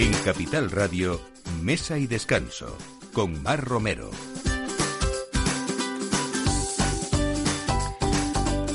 En Capital Radio, Mesa y Descanso, con Mar Romero.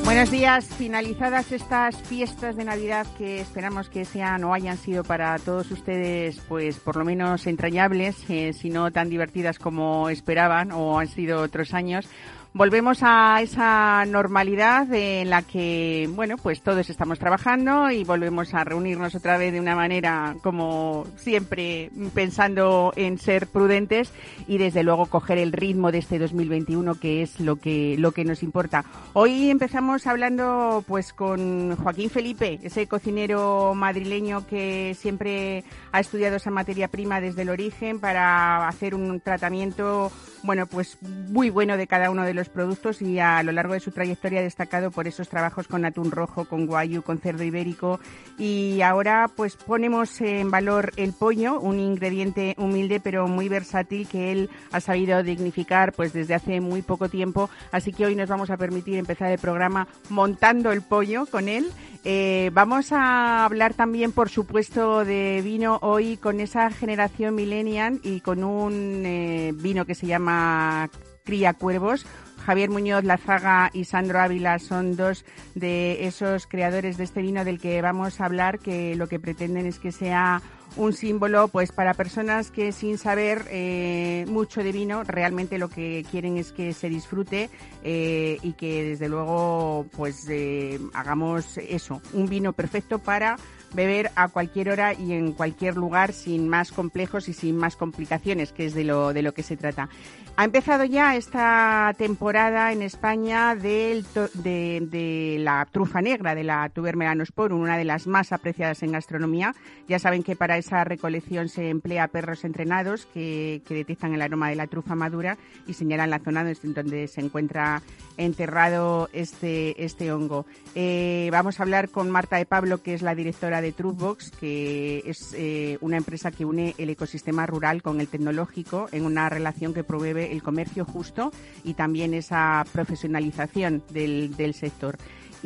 Buenos días. Finalizadas estas fiestas de Navidad que esperamos que sean o hayan sido para todos ustedes, pues por lo menos entrañables, eh, si no tan divertidas como esperaban o han sido otros años volvemos a esa normalidad en la que, bueno, pues todos estamos trabajando y volvemos a reunirnos otra vez de una manera como siempre pensando en ser prudentes y desde luego coger el ritmo de este 2021 que es lo que lo que nos importa. Hoy empezamos hablando pues con Joaquín Felipe, ese cocinero madrileño que siempre ha estudiado esa materia prima desde el origen para hacer un tratamiento bueno, pues muy bueno de cada uno de los productos y a lo largo de su trayectoria ha destacado por esos trabajos con atún rojo, con guayu, con cerdo ibérico y ahora pues ponemos en valor el pollo, un ingrediente humilde pero muy versátil que él ha sabido dignificar pues desde hace muy poco tiempo, así que hoy nos vamos a permitir empezar el programa montando el pollo con él. Eh, vamos a hablar también, por supuesto, de vino hoy con esa generación millennial y con un eh, vino que se llama Cría Cuervos, Javier Muñoz Lazaga y Sandro Ávila son dos de esos creadores de este vino del que vamos a hablar, que lo que pretenden es que sea un símbolo pues para personas que sin saber eh, mucho de vino realmente lo que quieren es que se disfrute eh, y que desde luego pues eh, hagamos eso un vino perfecto para beber a cualquier hora y en cualquier lugar sin más complejos y sin más complicaciones, que es de lo, de lo que se trata. Ha empezado ya esta temporada en España de, la trufa negra, de la tuber melanosporum, una de las más apreciadas en gastronomía. Ya saben que para esa recolección se emplea perros entrenados que, detectan el aroma de la trufa madura y señalan la zona donde se encuentra enterrado este, este hongo. Eh, vamos a hablar con Marta de Pablo, que es la directora de Truthbox, que es eh, una empresa que une el ecosistema rural con el tecnológico en una relación que promueve el comercio justo y también esa profesionalización del sector.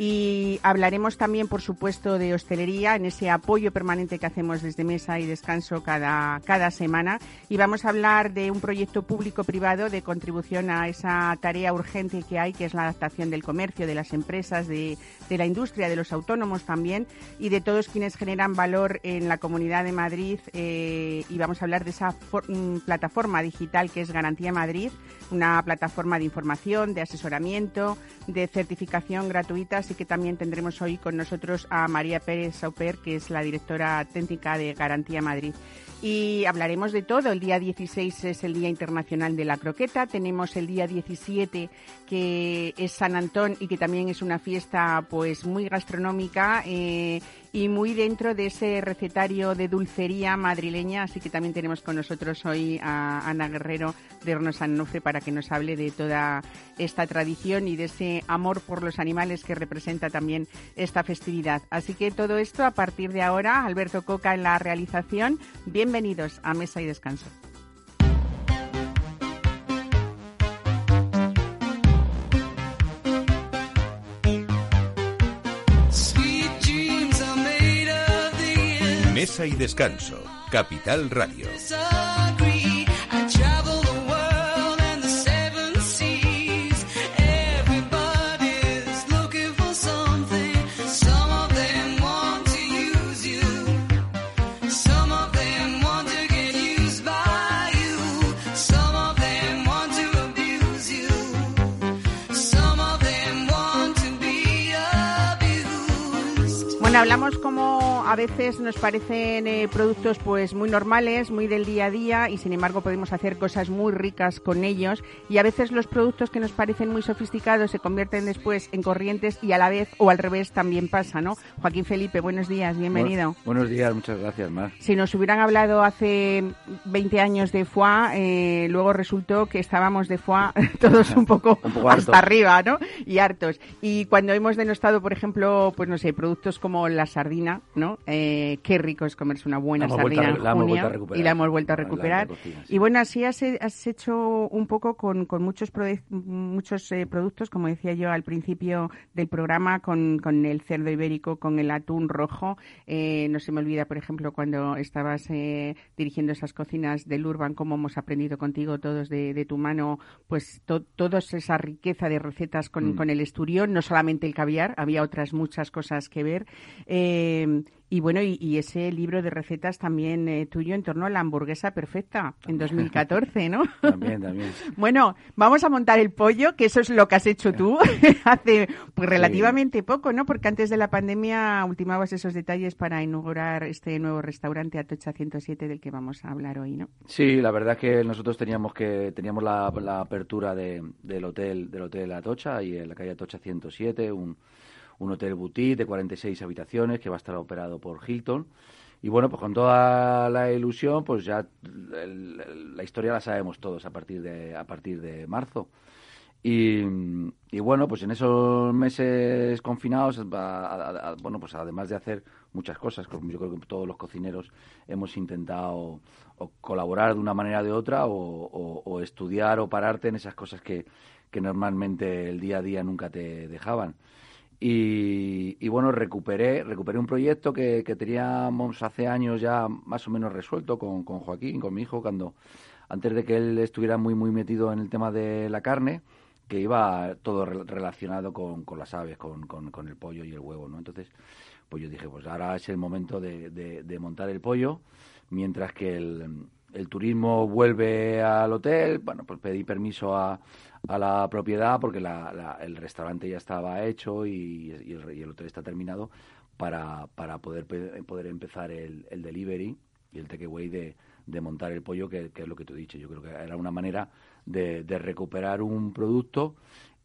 Y hablaremos también, por supuesto, de hostelería en ese apoyo permanente que hacemos desde Mesa y Descanso cada, cada semana. Y vamos a hablar de un proyecto público-privado de contribución a esa tarea urgente que hay, que es la adaptación del comercio, de las empresas, de, de la industria, de los autónomos también y de todos quienes generan valor en la Comunidad de Madrid. Eh, y vamos a hablar de esa mm, plataforma digital que es Garantía Madrid, una plataforma de información, de asesoramiento, de certificación gratuita Así que también tendremos hoy con nosotros a María Pérez Sauper, que es la directora técnica de Garantía Madrid. Y hablaremos de todo. El día 16 es el Día Internacional de la Croqueta. Tenemos el día 17 que es San Antón y que también es una fiesta pues muy gastronómica. Eh, y muy dentro de ese recetario de dulcería madrileña. Así que también tenemos con nosotros hoy a Ana Guerrero de Hornos San para que nos hable de toda esta tradición y de ese amor por los animales que representa también esta festividad. Así que todo esto a partir de ahora, Alberto Coca en la realización. Bienvenidos a Mesa y Descanso. Y Descanso, Capital Radio. Hablamos a veces nos parecen eh, productos pues muy normales, muy del día a día y sin embargo podemos hacer cosas muy ricas con ellos y a veces los productos que nos parecen muy sofisticados se convierten después en corrientes y a la vez o al revés también pasa, ¿no? Joaquín Felipe, buenos días, bienvenido. buenos días, muchas gracias, Mar. Si nos hubieran hablado hace 20 años de foie, eh, luego resultó que estábamos de foie todos un poco, hasta arriba, ¿no? Y hartos. Y cuando hemos denostado, por ejemplo, pues no sé, productos como la sardina, ¿no? Eh, qué rico es comerse una buena sardina en junio. y la hemos vuelto a recuperar. Y bueno, así has, has, hecho un poco con, con muchos, muchos eh, productos, como decía yo al principio del programa, con, con el cerdo ibérico, con el atún rojo. Eh, no se me olvida, por ejemplo, cuando estabas dirigiendo esas cocinas del Urban, cómo hemos aprendido contigo todos de, de tu mano, pues toda esa riqueza de recetas con, mm. con el esturión, no solamente el caviar, había otras muchas cosas que ver. Eh, y bueno, y, ese libro de recetas también eh, tuyo en torno a la hamburguesa perfecta en 2014, ¿no? También, también. bueno, vamos a montar el pollo, que eso es lo que has hecho tú hace pues relativamente poco, ¿no? Porque antes de la pandemia ultimabas esos detalles para inaugurar este nuevo restaurante Atocha 107 del que vamos a hablar hoy, ¿no? Sí, la verdad es que nosotros teníamos que teníamos la, apertura de, del hotel del hotel Atocha y en la calle Atocha 107, un un hotel boutique de 46 habitaciones que va a estar operado por Hilton. Y bueno, pues con toda la ilusión, pues ya la historia la sabemos todos a partir de, a partir de marzo. Y, bueno, pues en esos meses confinados, bueno, pues además de hacer muchas cosas, yo creo que todos los cocineros hemos intentado colaborar de una manera o de otra o, o, estudiar o pararte en esas cosas que, que normalmente el día a día nunca te dejaban. Y, bueno, recuperé, recuperé un proyecto que, teníamos hace años ya más o menos resuelto con, con Joaquín, con mi hijo, cuando antes de que él estuviera muy muy metido en el tema de la carne, que iba todo relacionado con, las aves, con, con, el pollo y el huevo, ¿no? Entonces, pues yo dije, pues ahora es el momento de, de montar el pollo, mientras que el, el turismo vuelve al hotel, bueno, pues pedí permiso a, a la propiedad porque el restaurante ya estaba hecho y, el, hotel está terminado para, para poder, poder empezar el, delivery y el takeaway de, de montar el pollo, que, es lo que te he dicho. Yo creo que era una manera de, recuperar un producto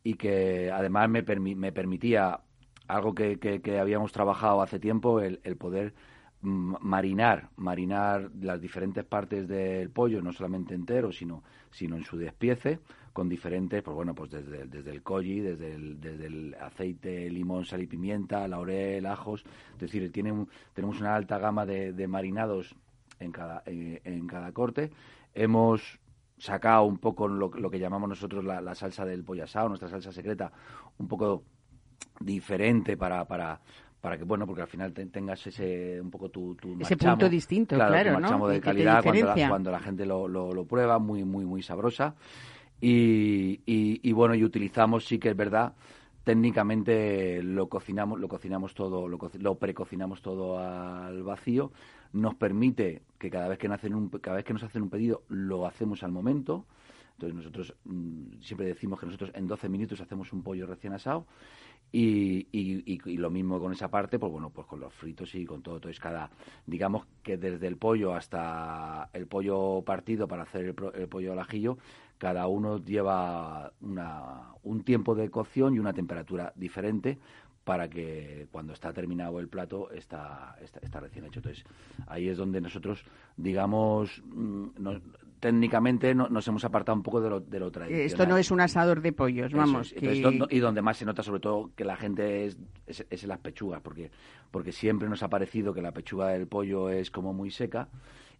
y que además me, me permitía algo que, que, habíamos trabajado hace tiempo, el, el poder marinar, marinar las diferentes partes del pollo, no solamente entero, sino, sino en su despiece, con diferentes, pues bueno, pues desde, desde el colli, desde el, desde el aceite, limón, sal y pimienta, laurel, ajos, es decir, tiene tenemos una alta gama de, marinados en cada, eh, en cada corte. Hemos sacado un poco lo, que llamamos nosotros la, salsa del pollo asado, nuestra salsa secreta, un poco diferente para, para, para que bueno porque al final tengas ese un poco tu, tu ese punto distinto claro, ¿no? de calidad cuando la, cuando la, gente lo, lo, lo, prueba muy muy muy sabrosa y, bueno, y utilizamos, sí que es verdad, técnicamente lo cocinamos, lo cocinamos todo, lo, lo precocinamos todo al vacío. Nos permite que cada vez que, nos hacen un, cada vez que nos hacen un pedido lo hacemos al momento. Entonces nosotros mm, siempre decimos que nosotros en 12 minutos hacemos un pollo recién asado y, y, lo mismo con esa parte, pues bueno, pues con los fritos y con todo. Entonces, cada, digamos que desde el pollo hasta el pollo partido para hacer el, el pollo al ajillo, cada uno lleva una, un tiempo de cocción y una temperatura diferente para que cuando está terminado el plato está, está, recién hecho. Entonces, ahí es donde nosotros, digamos, mm, técnicamente nos hemos apartado un poco de lo, de lo tradicional. Esto no es un asador de pollos, vamos. y donde más se nota sobre todo que la gente es, es, es en las pechugas, porque, porque siempre nos ha parecido que la pechuga del pollo es como muy seca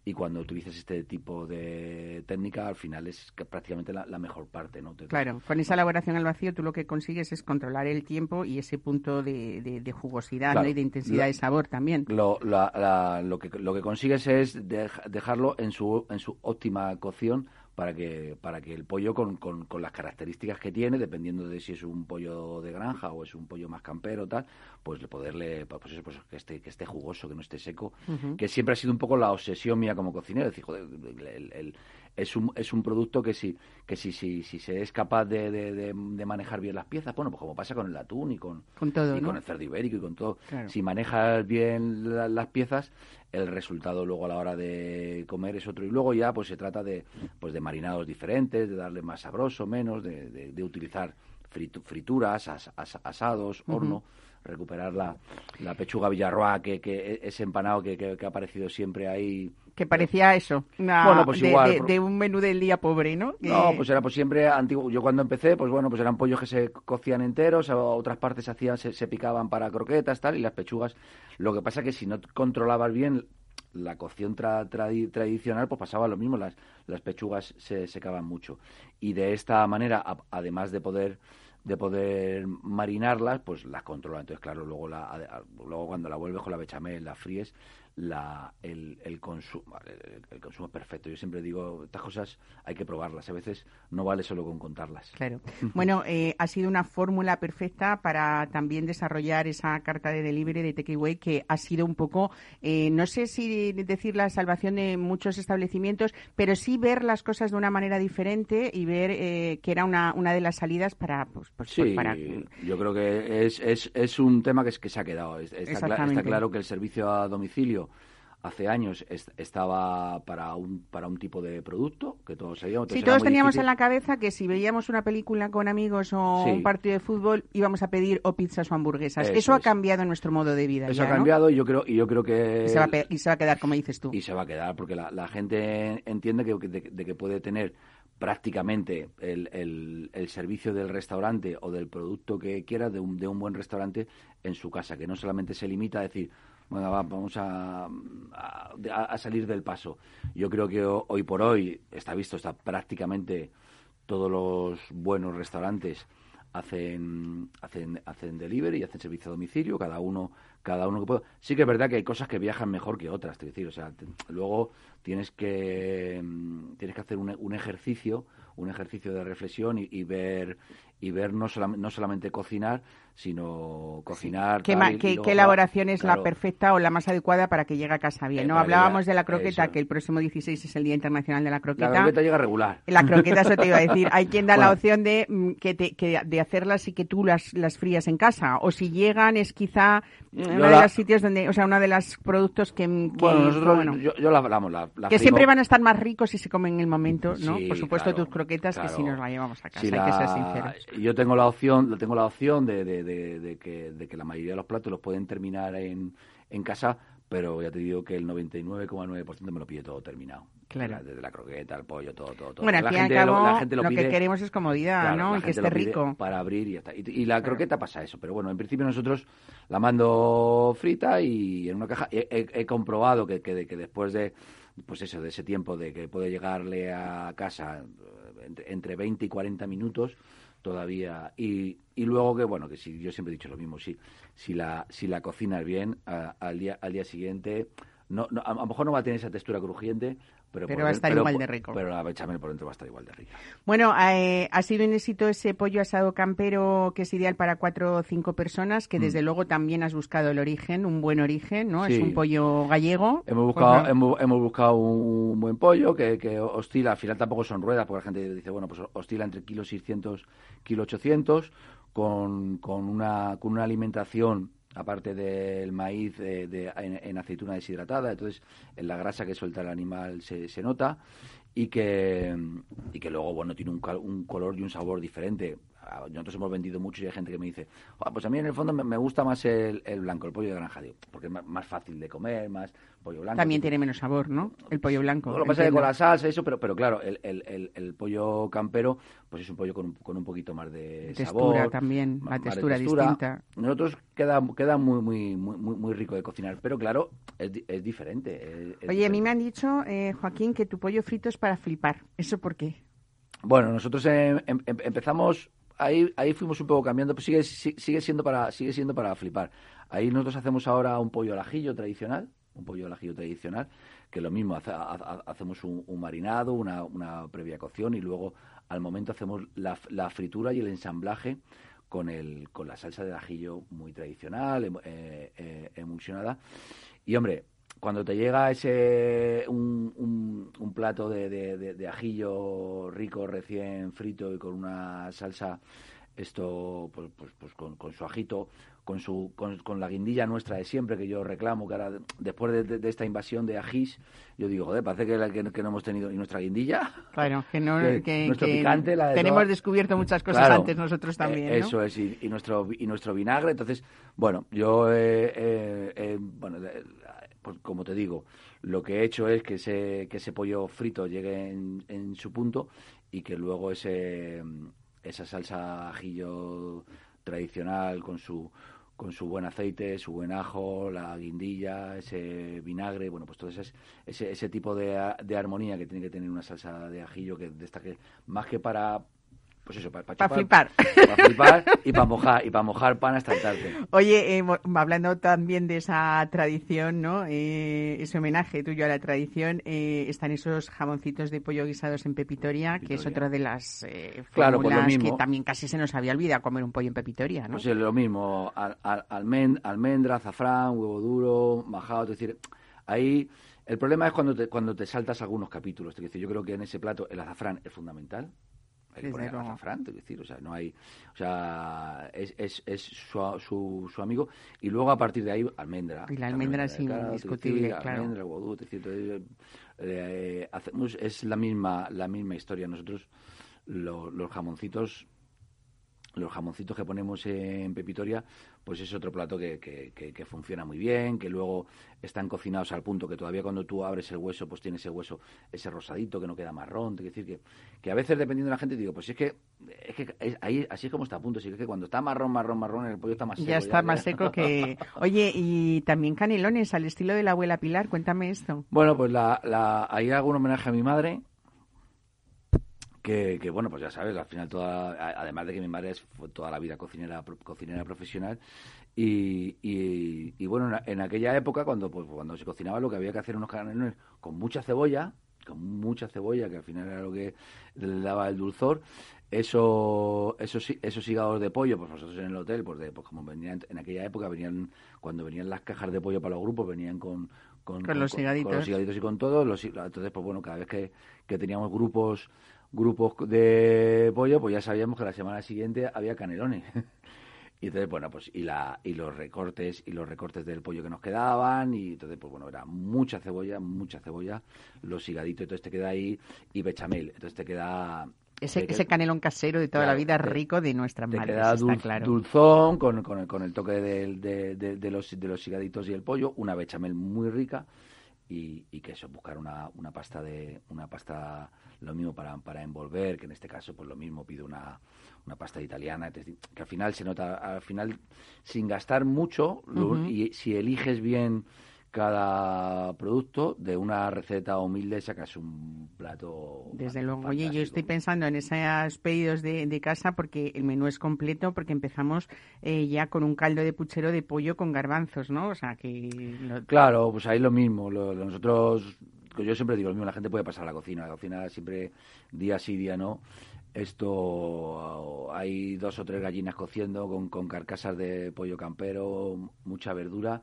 y cuando utilizas este tipo de técnica al final es prácticamente la, mejor parte no claro con esa elaboración al vacío tú lo que consigues es controlar el tiempo y ese punto de, de, jugosidad y de intensidad de sabor también. lo, lo que lo que consigues es dejarlo en su en su óptima cocción para que, para que el pollo con, con, las características que tiene, dependiendo de si es un pollo de granja o es un pollo más campero tal, pues poderle, pues eso, pues que esté, que esté jugoso, que no esté seco, que siempre ha sido un poco la obsesión mía como cocinero, es decir, el, es un, es un producto que si, que si, si, si se es capaz de, de, manejar bien las piezas, bueno, pues como pasa con el atún y con, todo, y con el cerdo ibérico y con todo, si manejas bien las piezas, el resultado luego a la hora de comer es otro. Y luego ya pues se trata de, pues de marinados diferentes, de darle más sabroso, menos, de, de, utilizar frituras, asados, horno recuperar la, la pechuga villarroa, que, que ese empanado que, que, ha aparecido siempre ahí que parecía eso, una, pues de, un menú del día pobre, ¿no? No, pues era pues siempre antiguo. Yo cuando empecé, pues bueno, pues eran pollos que se cocían enteros, otras partes se hacían, se, picaban para croquetas, tal, y las pechugas. Lo que pasa que si no controlabas bien la cocción tradicional, pues pasaba lo mismo, las, las pechugas se secaban mucho. Y de esta manera, además de poder de poder marinarlas, pues las controla. Entonces, claro, luego, la, luego cuando la vuelves con la bechamel, la fríes, la, el, el, consumo, el, consumo es perfecto. Yo siempre digo, estas cosas hay que probarlas. A veces no vale solo con contarlas. Claro. Bueno, eh, ha sido una fórmula perfecta para también desarrollar esa carta de delivery de Takeaway que ha sido un poco, eh, no sé si decir la salvación de muchos establecimientos, pero sí ver las cosas de una manera diferente y ver eh, que era una, una de las salidas para... Pues, pues, pues para... yo creo que es, es, es un tema que, que se ha quedado. Está, está claro que el servicio a domicilio hace años estaba para un para un tipo de producto que todos sabíamos. Sí, todos teníamos en la cabeza que si veíamos una película con amigos o un partido de fútbol íbamos a pedir o pizzas o hamburguesas. Eso, ha cambiado en nuestro modo de vida. Eso ha cambiado y yo creo y yo creo que y se, va a, quedar como dices tú. Y se va a quedar porque la, gente entiende que, de, que puede tener prácticamente el, el, el, servicio del restaurante o del producto que quiera de un, de un buen restaurante en su casa, que no solamente se limita a decir, bueno, vamos a, salir del paso. Yo creo que hoy por hoy está visto, está prácticamente todos los buenos restaurantes hacen hacen hacen delivery hacen servicio a domicilio cada uno cada uno que pueda sí que es verdad que hay cosas que viajan mejor que otras es decir o sea luego tienes que tienes que hacer un, un ejercicio un ejercicio de reflexión y, ver y ver no, no solamente cocinar sino cocinar. ¿Qué, elaboración es la perfecta o la más adecuada para que llegue a casa bien? ¿no? Hablábamos de la croqueta, que el próximo 16 es el Día Internacional de la Croqueta. La croqueta llega regular. La croqueta, eso te iba a decir. Hay quien da la opción de, mm, que, te, de hacerlas y que tú las, las frías en casa. O si llegan, es quizá uno de los sitios donde, o sea, uno de los productos que. bueno, nosotros, yo, la que siempre van a estar más ricos si se comen en el momento, ¿no? Por supuesto, tus croquetas, que si nos la llevamos a casa, hay que ser sinceros. Yo tengo la opción, tengo la opción de de, que, de que la mayoría de los platos los pueden terminar en, en casa, pero ya te digo que el 99,9% me lo pide todo terminado. Claro. Desde la croqueta, el pollo, todo, todo. todo. Bueno, al fin y al cabo, lo, que queremos es comodidad, ¿no? Y que esté rico. Para abrir y ya está. Y, la croqueta pasa eso, pero bueno, en principio nosotros la mando frita y en una caja. He, comprobado que, que, que, después de, pues eso, de ese tiempo de que puede llegarle a casa eh, entre, entre 20 y 40 minutos, todavía y, y luego que bueno que si yo siempre he dicho lo mismo si si la si la cocinas bien al día al día siguiente no, no, a, lo mejor no va a tener esa textura crujiente pero, va a estar igual de rico. Pero la bechamel por dentro va a estar igual de rica. Bueno, eh, ha sido un éxito ese pollo asado campero que es ideal para cuatro o cinco personas, que mm. desde luego también has buscado el origen, un buen origen, ¿no? Es un pollo gallego. Hemos buscado, hemos, buscado un, buen pollo que, que, oscila, al final tampoco son ruedas, porque la gente dice, bueno, pues oscila entre kilo 600, kilo 800, con, con, una, con una alimentación aparte del maíz de, en, aceituna deshidratada, entonces en la grasa que suelta el animal se, se nota y que, y que luego bueno tiene un, un color y un sabor diferente nosotros hemos vendido mucho y hay gente que me dice, pues a mí en el fondo me, gusta más el, blanco, el pollo de granja, porque es más fácil de comer, más pollo blanco. También tiene menos sabor, ¿no? El pollo blanco. lo pasa que con la salsa, eso, pero, pero claro, el, el, el, pollo campero, pues es un pollo con un, con un poquito más de textura sabor. también, la textura, distinta. Nosotros queda, queda muy, muy, muy, muy rico de cocinar, pero claro, es, es diferente. Oye, a mí me han dicho, eh, Joaquín, que tu pollo frito es para flipar. ¿Eso por qué? Bueno, nosotros em, em, empezamos ahí, ahí fuimos un poco cambiando, pero sigue, sigue, siendo para, sigue siendo para flipar. Ahí nosotros hacemos ahora un pollo al ajillo tradicional, un pollo al ajillo tradicional, que lo mismo, hacemos un, marinado, una, una, previa cocción y luego al momento hacemos la, la, fritura y el ensamblaje con, el, con la salsa de ajillo muy tradicional, em, eh, eh, emulsionada. Y hombre, cuando te llega ese un, un, plato de, de, ajillo rico recién frito y con una salsa esto pues, pues, pues con, con, su ajito con su con, la guindilla nuestra de siempre que yo reclamo que ahora después de, esta invasión de ajís yo digo joder parece que, que, no hemos tenido y nuestra guindilla claro que no que, nuestro picante tenemos descubierto muchas cosas antes nosotros también eh, eso es y, nuestro y nuestro vinagre entonces bueno yo eh, eh, bueno pues, como te digo, lo que he hecho es que ese, que ese pollo frito llegue en, en su punto y que luego ese, esa salsa ajillo tradicional con su con su buen aceite, su buen ajo, la guindilla, ese vinagre, bueno, pues todo ese, ese, ese tipo de, de armonía que tiene que tener una salsa de ajillo que destaque más que para pues eso, para, flipar. Para flipar y para mojar, y para mojar pan hasta el tarde. Oye, eh, hablando también de esa tradición, ¿no? Eh, ese homenaje tuyo a la tradición, eh, están esos jamoncitos de pollo guisados en pepitoria, que es otra de las eh, claro, pues que también casi se nos había olvidado comer un pollo en pepitoria, ¿no? Pues es lo mismo, al, almendra, azafrán, huevo duro, majado, es decir, ahí... El problema es cuando te, cuando te saltas algunos capítulos. Es decir, yo creo que en ese plato el azafrán es fundamental hay que poner azafrán, es decir, o sea, no hay, o sea, es, es, es su, su, su, amigo y luego a partir de ahí almendra. Y la almendra es indiscutible, claro. Almendra, guadú, es decir, eh, eh, hacemos, es la misma, la misma historia. Nosotros los jamoncitos los jamoncitos que ponemos en pepitoria, pues es otro plato que, que, funciona muy bien, que luego están cocinados al punto que todavía cuando tú abres el hueso, pues tiene ese hueso, ese rosadito que no queda marrón. Es decir, que, que a veces dependiendo de la gente, digo, pues es que, es que ahí así es como está a punto, así que cuando está marrón, marrón, marrón, el pollo está más seco. Ya está más seco que... Oye, y también canelones al estilo de la abuela Pilar, cuéntame esto. Bueno, pues la, la, ahí hago un homenaje a mi madre, que, bueno, pues ya sabes, al final, toda, además de que mi madre es, fue toda la vida cocinera cocinera profesional, y, y, bueno, en, aquella época, cuando, pues, cuando se cocinaba, lo que había que hacer unos canelones con mucha cebolla, con mucha cebolla, que al final era lo que le daba el dulzor, eso, esos, esos hígados de pollo, pues nosotros en el hotel, pues, de, pues como venían en aquella época, venían cuando venían las cajas de pollo para los grupos, venían con, con, los, higaditos. con los higaditos y con todo. Los, entonces, pues bueno, cada vez que, que teníamos grupos grupos de pollo, pues ya sabíamos que la semana siguiente había canelones. y entonces, bueno, pues y la y los recortes y los recortes del pollo que nos quedaban y entonces pues bueno, era mucha cebolla, mucha cebolla, los higaditos, entonces te queda ahí y bechamel, entonces te queda ese, ese canelón casero de toda la vida rico de nuestra madre, queda dulzón con, con, el, con el toque de, de, de, los, de los higaditos y el pollo, una bechamel muy rica y, y que eso, buscar una, una pasta de una pasta lo mismo para, para envolver, que en este caso pues lo mismo pido una, una pasta italiana, que al final se nota, al final sin gastar mucho, y si eliges bien cada producto de una receta humilde sacas un plato. Desde luego. Oye, yo estoy pensando en esos pedidos de, casa porque el menú es completo, porque empezamos eh, ya con un caldo de puchero de pollo con garbanzos, ¿no? O sea que. Claro, pues ahí lo mismo. nosotros yo siempre digo lo mismo, la gente puede pasar a la cocina, la cocina siempre día sí, día no. Esto hay dos o tres gallinas cociendo con, con carcasas de pollo campero, mucha verdura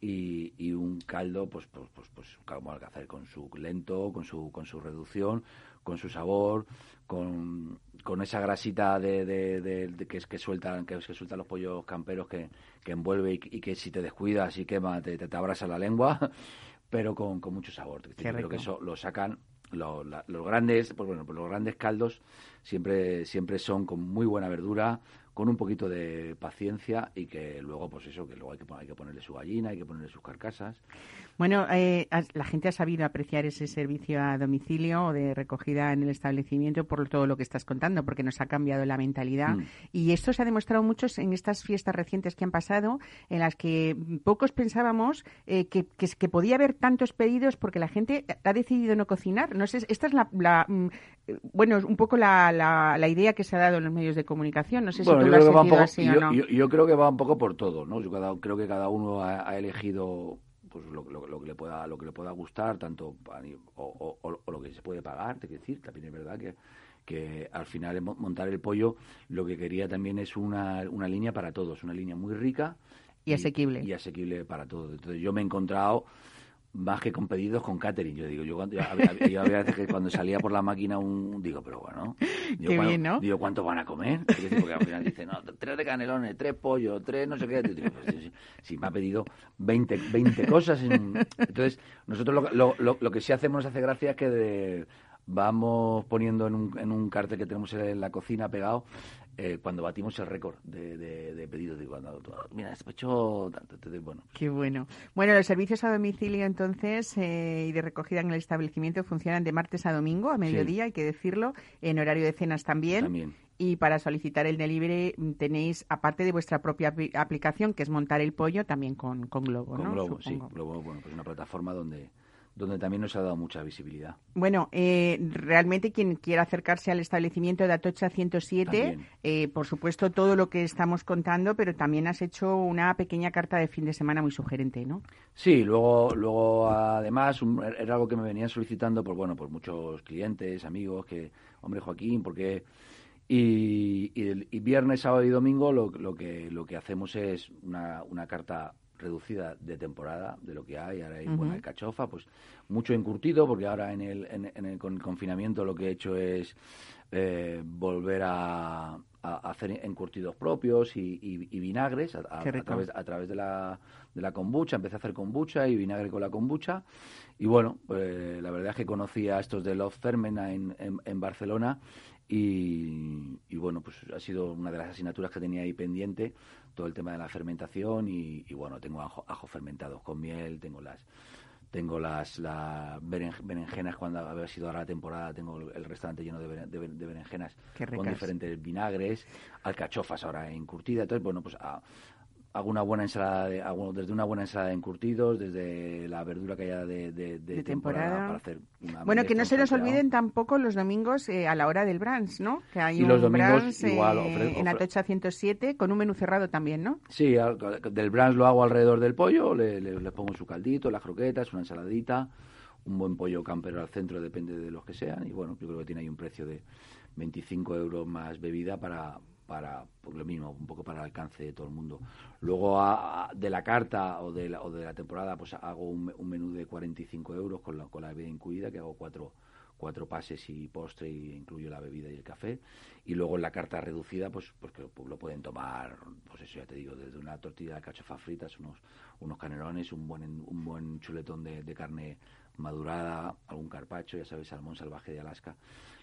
y, y un caldo, pues, pues, pues, pues como hacer con su lento, con su, con su reducción, con su sabor, con, con esa grasita de, de, que es que sueltan, que, que sueltan los pollos camperos que, que envuelve y, que si te descuidas y quema te, te, te abrasa la lengua pero con, con mucho sabor. Creo que eso lo sacan los, los grandes, pues bueno, pues los grandes caldos siempre siempre son con muy buena verdura, con un poquito de paciencia y que luego, pues eso, que luego hay que, hay que ponerle su gallina, hay que ponerle sus carcasas. Bueno, eh, la gente ha sabido apreciar ese servicio a domicilio o de recogida en el establecimiento por todo lo que estás contando, porque nos ha cambiado la mentalidad. Mm. Y esto se ha demostrado mucho en estas fiestas recientes que han pasado, en las que pocos pensábamos eh, que, que, podía haber tantos pedidos porque la gente ha decidido no cocinar. No sé, esta es la, la mm, bueno, un poco la, la, idea que se ha dado en los medios de comunicación. No sé si tú lo has sentido así o no. Yo, creo que va un poco por todo, ¿no? Yo creo que cada uno ha elegido pues lo, lo, que le pueda lo que le pueda gustar tanto o, o, lo que se puede pagar te decir también es verdad que que al final montar el pollo lo que quería también es una, una línea para todos una línea muy rica y, asequible. y asequible para todos. Entonces yo me he encontrado más que con pedidos con catering. Yo digo, yo, había, veces que cuando salía por la máquina un digo, pero bueno, digo, Qué bien, ¿no? digo ¿cuánto van a comer? Porque al final dice, no, tres de canelones, tres pollos, tres no sé qué. Digo, pues, si, me ha pedido 20, 20 cosas. Entonces, nosotros lo, lo, lo, que sí hacemos nos hace gracia es que de, vamos poniendo en un, en un cartel que tenemos en la cocina pegado eh, cuando batimos el récord de, de, pedidos. Digo, cuando, mira, hecho bueno. Qué bueno. Bueno, los servicios a domicilio entonces eh, y de recogida en el establecimiento funcionan de martes a domingo a mediodía, hay que decirlo, en horario de cenas también. También. Y para solicitar el delivery mm, tenéis, aparte de vuestra propia aplicación, que es montar el pollo, también con, con Globo, con Globo, sí. Globo, bueno, pues una plataforma donde donde también nos ha dado mucha visibilidad. Bueno, eh, realmente quien quiera acercarse al establecimiento de Atocha 107, eh, por supuesto todo lo que estamos contando, pero también has hecho una pequeña carta de fin de semana muy sugerente, ¿no? Sí, luego, luego además era algo que me venían solicitando por bueno, por muchos clientes, amigos, que hombre Joaquín, porque y, y, viernes, sábado y domingo lo, lo que lo que hacemos es una, una carta reducida de temporada de lo que hay. Ahora hay buena cachofa, pues mucho encurtido, porque ahora en el, en, el confinamiento lo que he hecho es eh, volver a, hacer encurtidos propios y, vinagres a, través, a través de la, de la kombucha. Empecé a hacer kombucha y vinagre con la kombucha. Y bueno, pues, la verdad es que conocí a estos de Love Fermena en, en, Barcelona y, y, bueno, pues ha sido una de las asignaturas que tenía ahí pendiente todo el tema de la fermentación y, bueno, tengo ajo, ajo fermentados con miel, tengo las tengo las, berenjenas cuando había sido ahora la temporada, tengo el restaurante lleno de, berenjenas con diferentes vinagres, alcachofas ahora encurtidas, entonces bueno, pues a, hago una buena ensalada, de, desde una buena ensalada de encurtidos, desde la verdura que haya de, temporada. para hacer una Bueno, que no se nos olviden tampoco los domingos eh, a la hora del brunch, ¿no? Que hay un los domingos igual, eh, en Atocha 107 con un menú cerrado también, ¿no? Sí, del brunch lo hago alrededor del pollo, le, le, pongo su caldito, las croquetas, una ensaladita, un buen pollo campero al centro, depende de los que sean, y bueno, yo creo que tiene ahí un precio de 25 euros más bebida para para lo mismo un poco para el alcance de todo el mundo. Luego de la carta o de la, o de la temporada pues hago un, menú de 45 euros con la, con la bebida incluida que hago cuatro cuatro pases y postre y incluyo la bebida y el café. Y luego en la carta reducida pues pues lo pueden tomar pues eso ya te digo desde una tortilla de cachofa fritas unos unos canelones un buen un buen chuletón de, de carne madurada algún carpacho ya sabes salmón salvaje de Alaska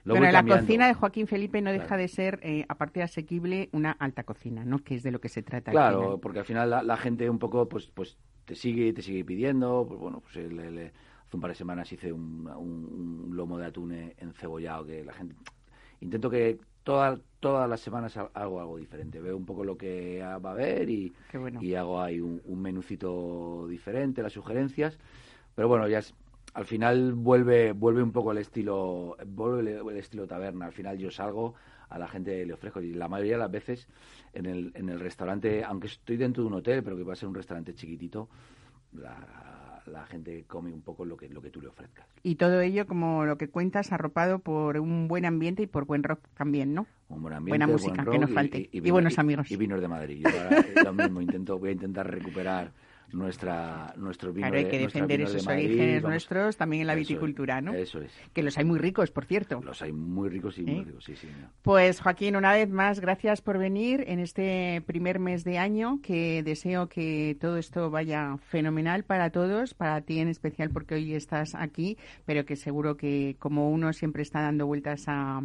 bueno, la cocina de Joaquín Felipe no deja de ser, eh, aparte de asequible, una alta cocina, ¿no? Que es de lo que se trata. Claro, porque al final la, gente un poco, pues, pues te sigue, te sigue pidiendo. Pues bueno, pues hace un par de semanas hice un, lomo de atún encebollado que la gente. Intento que todas todas las semanas hago algo diferente. Veo un poco lo que va a haber y, y hago ahí un, un menucito diferente, las sugerencias. Pero bueno, ya es, al final vuelve vuelve un poco el estilo vuelve el, estilo taberna. Al final yo salgo a la gente le ofrezco y la mayoría de las veces en el, en el restaurante aunque estoy dentro de un hotel pero que va a ser un restaurante chiquitito la, la gente come un poco lo que lo que tú le ofrezcas. Y todo ello como lo que cuentas arropado por un buen ambiente y por buen rock también no un buen ambiente buena música que nos falte. y, buenos amigos. y vinos de Madrid. Yo lo mismo intento voy a intentar recuperar nuestra nuestro vino claro, hay que defender esos orígenes nuestros también en la viticultura, ¿no? Eso es. Que los hay muy ricos, por cierto. Los hay muy ricos y muy ¿Eh? ricos, sí, sí. Pues Joaquín, una vez más, gracias por venir en este primer mes de año, que deseo que todo esto vaya fenomenal para todos, para ti en especial porque hoy estás aquí, pero que seguro que como uno siempre está dando vueltas a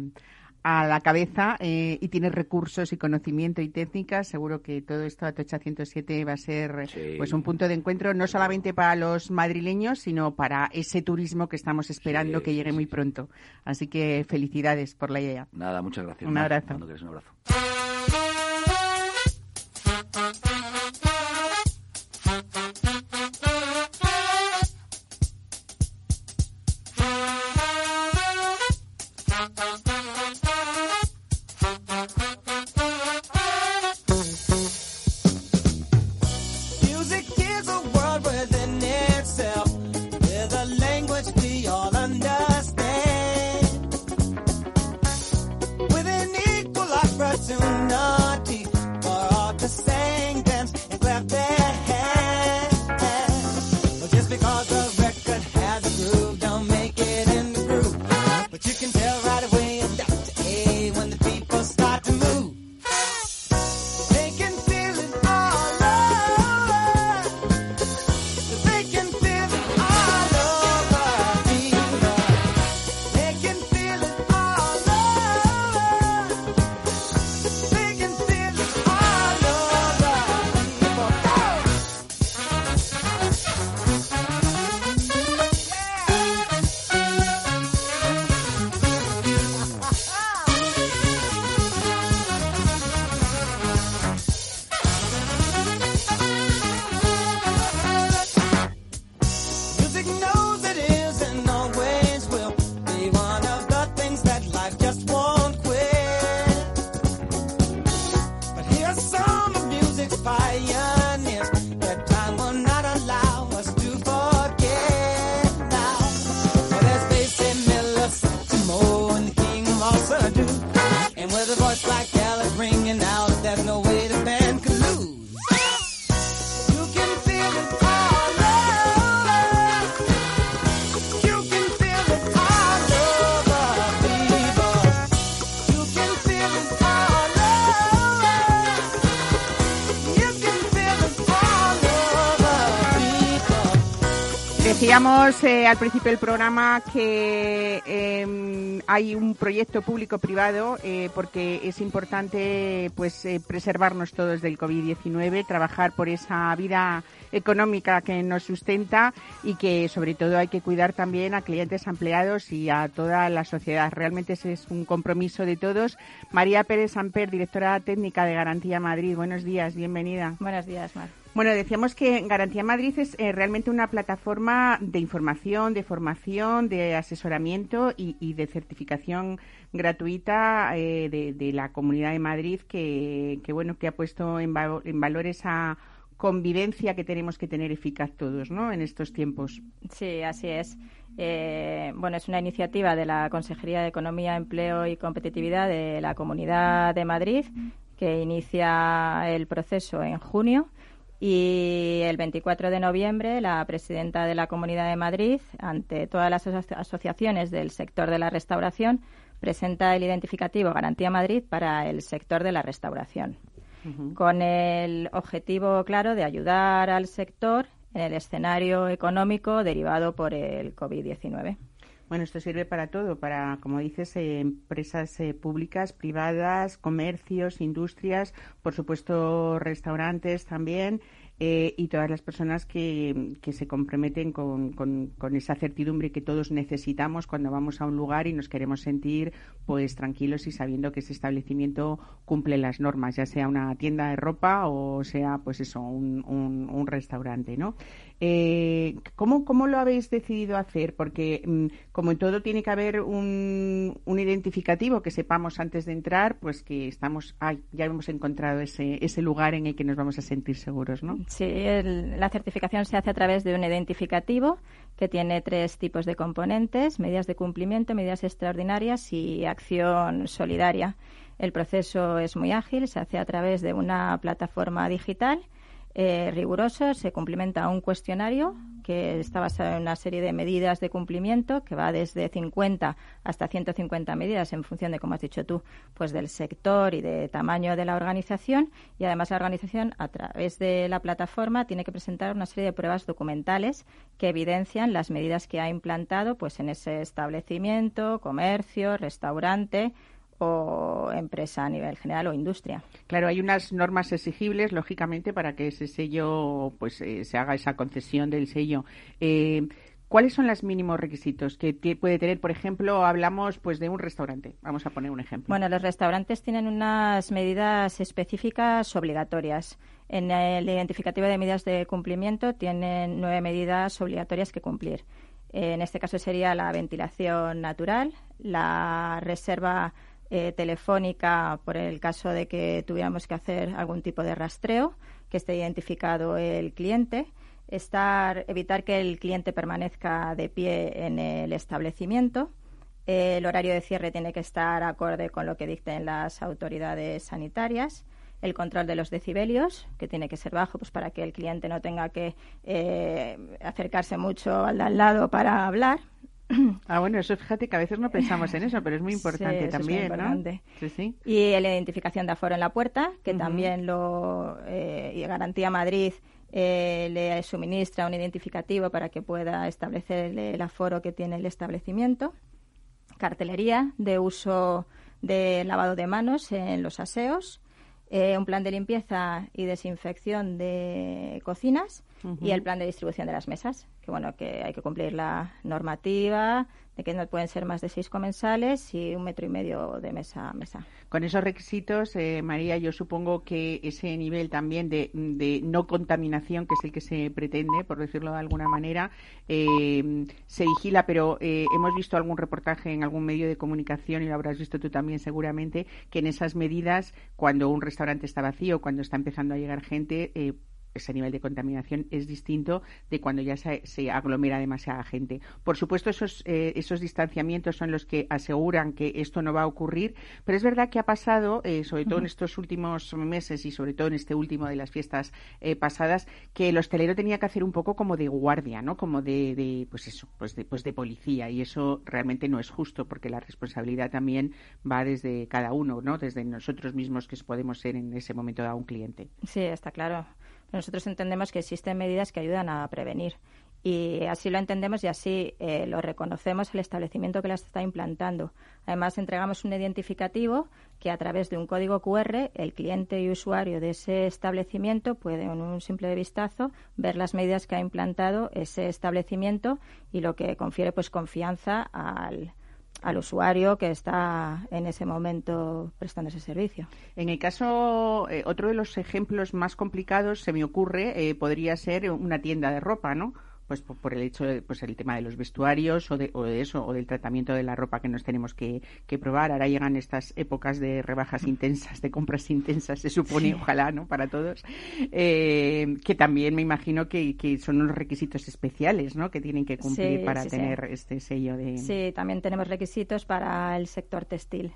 a la cabeza eh, y tienes recursos y conocimiento y técnicas, seguro que todo esto a Tocha 107 va a ser pues un punto de encuentro no solamente para los madrileños, sino para ese turismo que estamos esperando que llegue muy pronto. Así que felicidades por la idea. Nada, muchas gracias. Un abrazo. un abrazo. Decíamos eh, al principio del programa que em, hay un proyecto público-privado eh, porque es importante pues eh, preservarnos todos del COVID-19, trabajar por esa vida económica que nos sustenta y que sobre todo hay que cuidar también a clientes, empleados y a toda la sociedad. Realmente ese es un compromiso de todos. María Pérez Samper, directora técnica de Garantía Madrid. Buenos días, bienvenida. Buenos días, Mar. Bueno, decíamos que Garantía Madrid es eh, realmente una plataforma de información, de formación, de asesoramiento y, de certificación gratuita eh, de, la Comunidad de Madrid que, bueno que ha puesto en, valor esa convivencia que tenemos que tener eficaz todos, ¿no? En estos tiempos. Sí, así es. Eh, bueno, es una iniciativa de la Consejería de Economía, Empleo y Competitividad de la Comunidad de Madrid que inicia el proceso en junio y el 24 de noviembre, la presidenta de la Comunidad de Madrid, ante todas las asociaciones del sector de la restauración, presenta el identificativo Garantía Madrid para el sector de la restauración, con el objetivo claro de ayudar al sector en el escenario económico derivado por el COVID-19. Bueno, esto sirve para todo, para, como dices, eh, empresas eh, públicas, privadas, comercios, industrias, por supuesto, restaurantes también. Eh, y todas las personas que, que se comprometen con, con, esa certidumbre que todos necesitamos cuando vamos a un lugar y nos queremos sentir pues tranquilos y sabiendo que ese establecimiento cumple las normas, ya sea una tienda de ropa o sea pues eso, un, un, un restaurante, ¿no? Eh, ¿cómo, ¿Cómo lo habéis decidido hacer? Porque mm, como en todo tiene que haber un, un, identificativo que sepamos antes de entrar, pues que estamos, ya hemos encontrado ese, ese lugar en el que nos vamos a sentir seguros, ¿no? Sí, la certificación se hace a través de un identificativo que tiene tres tipos de componentes, medidas de cumplimiento, medidas extraordinarias y acción solidaria. El proceso es muy ágil, se hace a través de una plataforma digital eh, riguroso, se cumplimenta un cuestionario que está basado en una serie de medidas de cumplimiento que va desde 50 hasta 150 medidas en función de, como has dicho tú, pues del sector y de tamaño de la organización. Y además la organización a través de la plataforma tiene que presentar una serie de pruebas documentales que evidencian las medidas que ha implantado pues en ese establecimiento, comercio, restaurante o empresa a nivel general o industria. Claro, hay unas normas exigibles, lógicamente, para que ese sello, pues eh, se haga esa concesión del sello. Eh, ¿Cuáles son los mínimos requisitos que puede tener? Por ejemplo, hablamos pues de un restaurante. Vamos a poner un ejemplo. Bueno, los restaurantes tienen unas medidas específicas obligatorias. En el identificativo de medidas de cumplimiento tienen nueve medidas obligatorias que cumplir. En este caso sería la ventilación natural, la reserva eh, telefónica por el caso de que tuviéramos que hacer algún tipo de rastreo, que esté identificado el cliente, evitar que el cliente permanezca de pie en el establecimiento. el horario de cierre tiene que estar acorde con lo que dicten las autoridades sanitarias el control de los decibelios, que tiene que ser bajo pues para que el cliente no tenga que eh, acercarse mucho al al lado para hablar. Ah, bueno, eso fíjate que a veces no pensamos en eso, pero es muy importante también, ¿no? Sí, sí. Y la identificación de aforo en la puerta, que también lo eh, Garantía Madrid eh, le suministra un identificativo para que pueda establecer el, aforo que tiene el establecimiento. Cartelería de uso de lavado de manos en los aseos. Eh, un plan de limpieza y desinfección de cocinas y el plan de distribución de las mesas que bueno que hay que cumplir la normativa de que no pueden ser más de seis comensales y un metro y medio de mesa a mesa. Con esos requisitos, eh, María, yo supongo que ese nivel también de, no contaminación, que es el que se pretende, por decirlo de alguna manera, eh, se vigila, pero eh, hemos visto algún reportaje en algún medio de comunicación, y lo habrás visto tú también seguramente, que en esas medidas, cuando un restaurante está vacío, cuando está empezando a llegar gente, ese nivel de contaminación es distinto de cuando ya se, aglomera demasiada gente. Por supuesto, esos, eh, esos distanciamientos son los que aseguran que esto no va a ocurrir, pero es verdad que ha pasado, eh, sobre todo en estos últimos meses y sobre todo en este último de las fiestas eh, pasadas, que el hostelero tenía que hacer un poco como de guardia, ¿no? Como de, pues eso, pues de, pues de policía y eso realmente no es justo porque la responsabilidad también va desde cada uno, ¿no? Desde nosotros mismos que podemos ser en ese momento a un cliente. Sí, está claro. Nosotros entendemos que existen medidas que ayudan a prevenir y así lo entendemos y así eh, lo reconocemos el establecimiento que las está implantando. Además, entregamos un identificativo que a través de un código QR el cliente y usuario de ese establecimiento puede, en un simple vistazo, ver las medidas que ha implantado ese establecimiento y lo que confiere pues confianza al, al usuario que está en ese momento prestando ese servicio. En el caso, eh, otro de los ejemplos más complicados, se me ocurre, eh, podría ser una tienda de ropa, ¿no? Pues por, el hecho de, pues el tema de los vestuarios o de, o de eso o del tratamiento de la ropa que nos tenemos que, probar. Ahora llegan estas épocas de rebajas intensas de compras intensas se supone ojalá no para todos eh, que también me imagino que, son unos requisitos especiales no que tienen que cumplir para tener este sello de sí también tenemos requisitos para el sector textil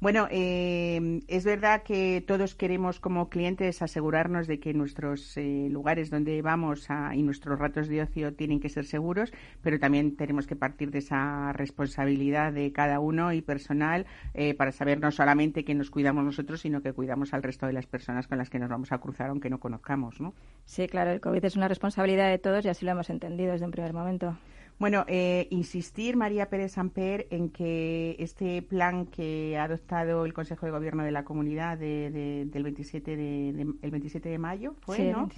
bueno, eh, es verdad que todos queremos como clientes asegurarnos de que nuestros eh, lugares donde vamos y nuestros ratos de ocio tienen que ser seguros, pero también tenemos que partir de esa responsabilidad de cada uno y personal eh, para saber no solamente que nos cuidamos nosotros, sino que cuidamos al resto de las personas con las que nos vamos a cruzar aunque no conozcamos, ¿no? Sí, claro, el COVID es una responsabilidad de todos y así lo hemos entendido desde un primer momento. Bueno, eh, insistir, María Pérez Amper, en que este plan que ha adoptado el Consejo de Gobierno de la Comunidad del 27 de, el 27 de mayo, ¿fue, ¿no?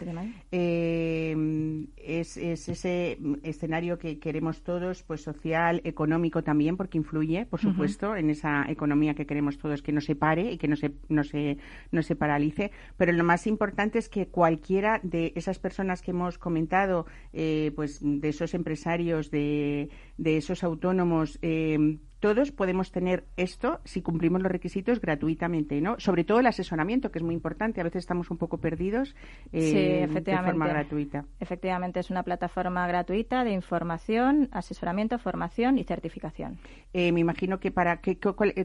Eh, es, ese escenario que queremos todos, pues social, económico también, porque influye, por supuesto, en esa economía que queremos todos que no se pare y que no se, no se, no se paralice. Pero lo más importante es que cualquiera de esas personas que hemos comentado, eh, pues de esos empresarios de, de esos autónomos eh, todos podemos tener esto si cumplimos los requisitos gratuitamente, ¿no? Sobre todo el asesoramiento, que es muy importante. A veces estamos un poco perdidos eh, de forma gratuita. Efectivamente, es una plataforma gratuita de información, asesoramiento, formación y certificación. Eh, me imagino que para que,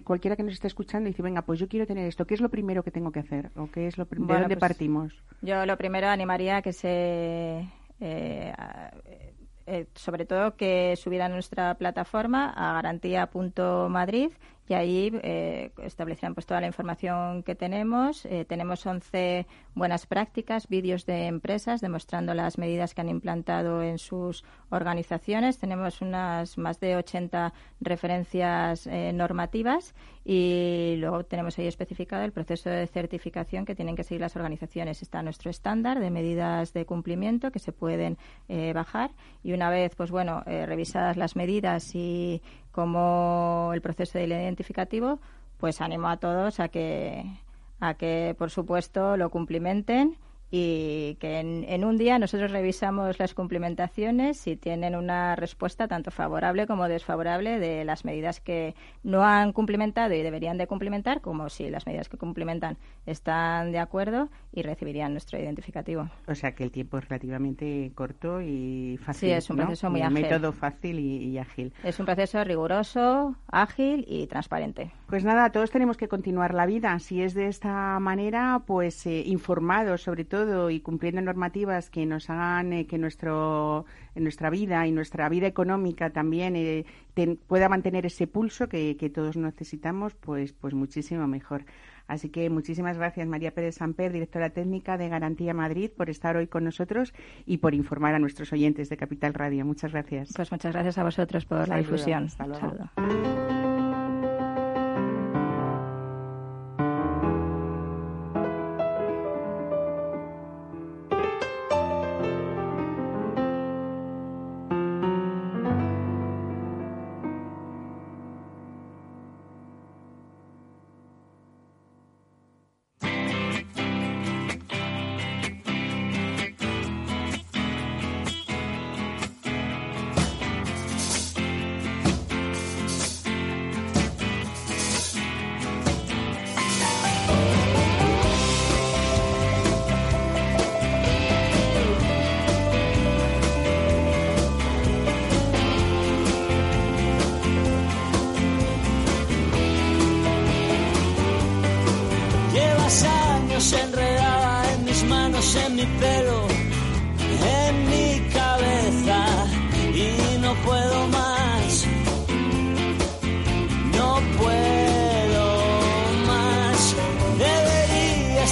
cualquiera que nos esté escuchando dice, venga, pues yo quiero tener esto, ¿qué es lo primero que tengo que hacer? ¿O qué es lo ¿De dónde pues partimos? Yo lo primero animaría a que se... Eh, sobre todo que subieran nuestra plataforma a garantía.madrid y ahí eh, establecerán pues toda la información que tenemos. Eh, tenemos 11 buenas prácticas, vídeos de empresas demostrando las medidas que han implantado en sus organizaciones. Tenemos unas más de 80 referencias eh, normativas y luego tenemos ahí especificado el proceso de certificación que tienen que seguir las organizaciones. Está nuestro estándar de medidas de cumplimiento que se pueden bajar y una vez, pues bueno, revisadas las medidas y como el proceso del identificativo, pues animo a todos a que, a que por supuesto, lo cumplimenten y que en, un día nosotros revisamos las cumplimentaciones si tienen una respuesta tanto favorable como desfavorable de las medidas que no han cumplimentado y deberían de cumplimentar, como si las medidas que cumplimentan están de acuerdo y recibirían nuestro identificativo. O sea que el tiempo es relativamente corto y fácil. Sí, es un proceso muy ágil. Un método fácil y, ágil. Es un proceso riguroso, ágil y transparente. Pues nada, todos tenemos que continuar la vida. Si es de esta manera, pues eh, informados sobre todo y cumpliendo normativas que nos hagan eh, que nuestro nuestra vida y nuestra vida económica también eh, pueda mantener ese pulso que, todos necesitamos, pues, pues muchísimo mejor. Así que muchísimas gracias María Pérez Samper, directora técnica de Garantía Madrid, por estar hoy con nosotros y por informar a nuestros oyentes de Capital Radio. Muchas gracias. Pues muchas gracias a vosotros por la difusión.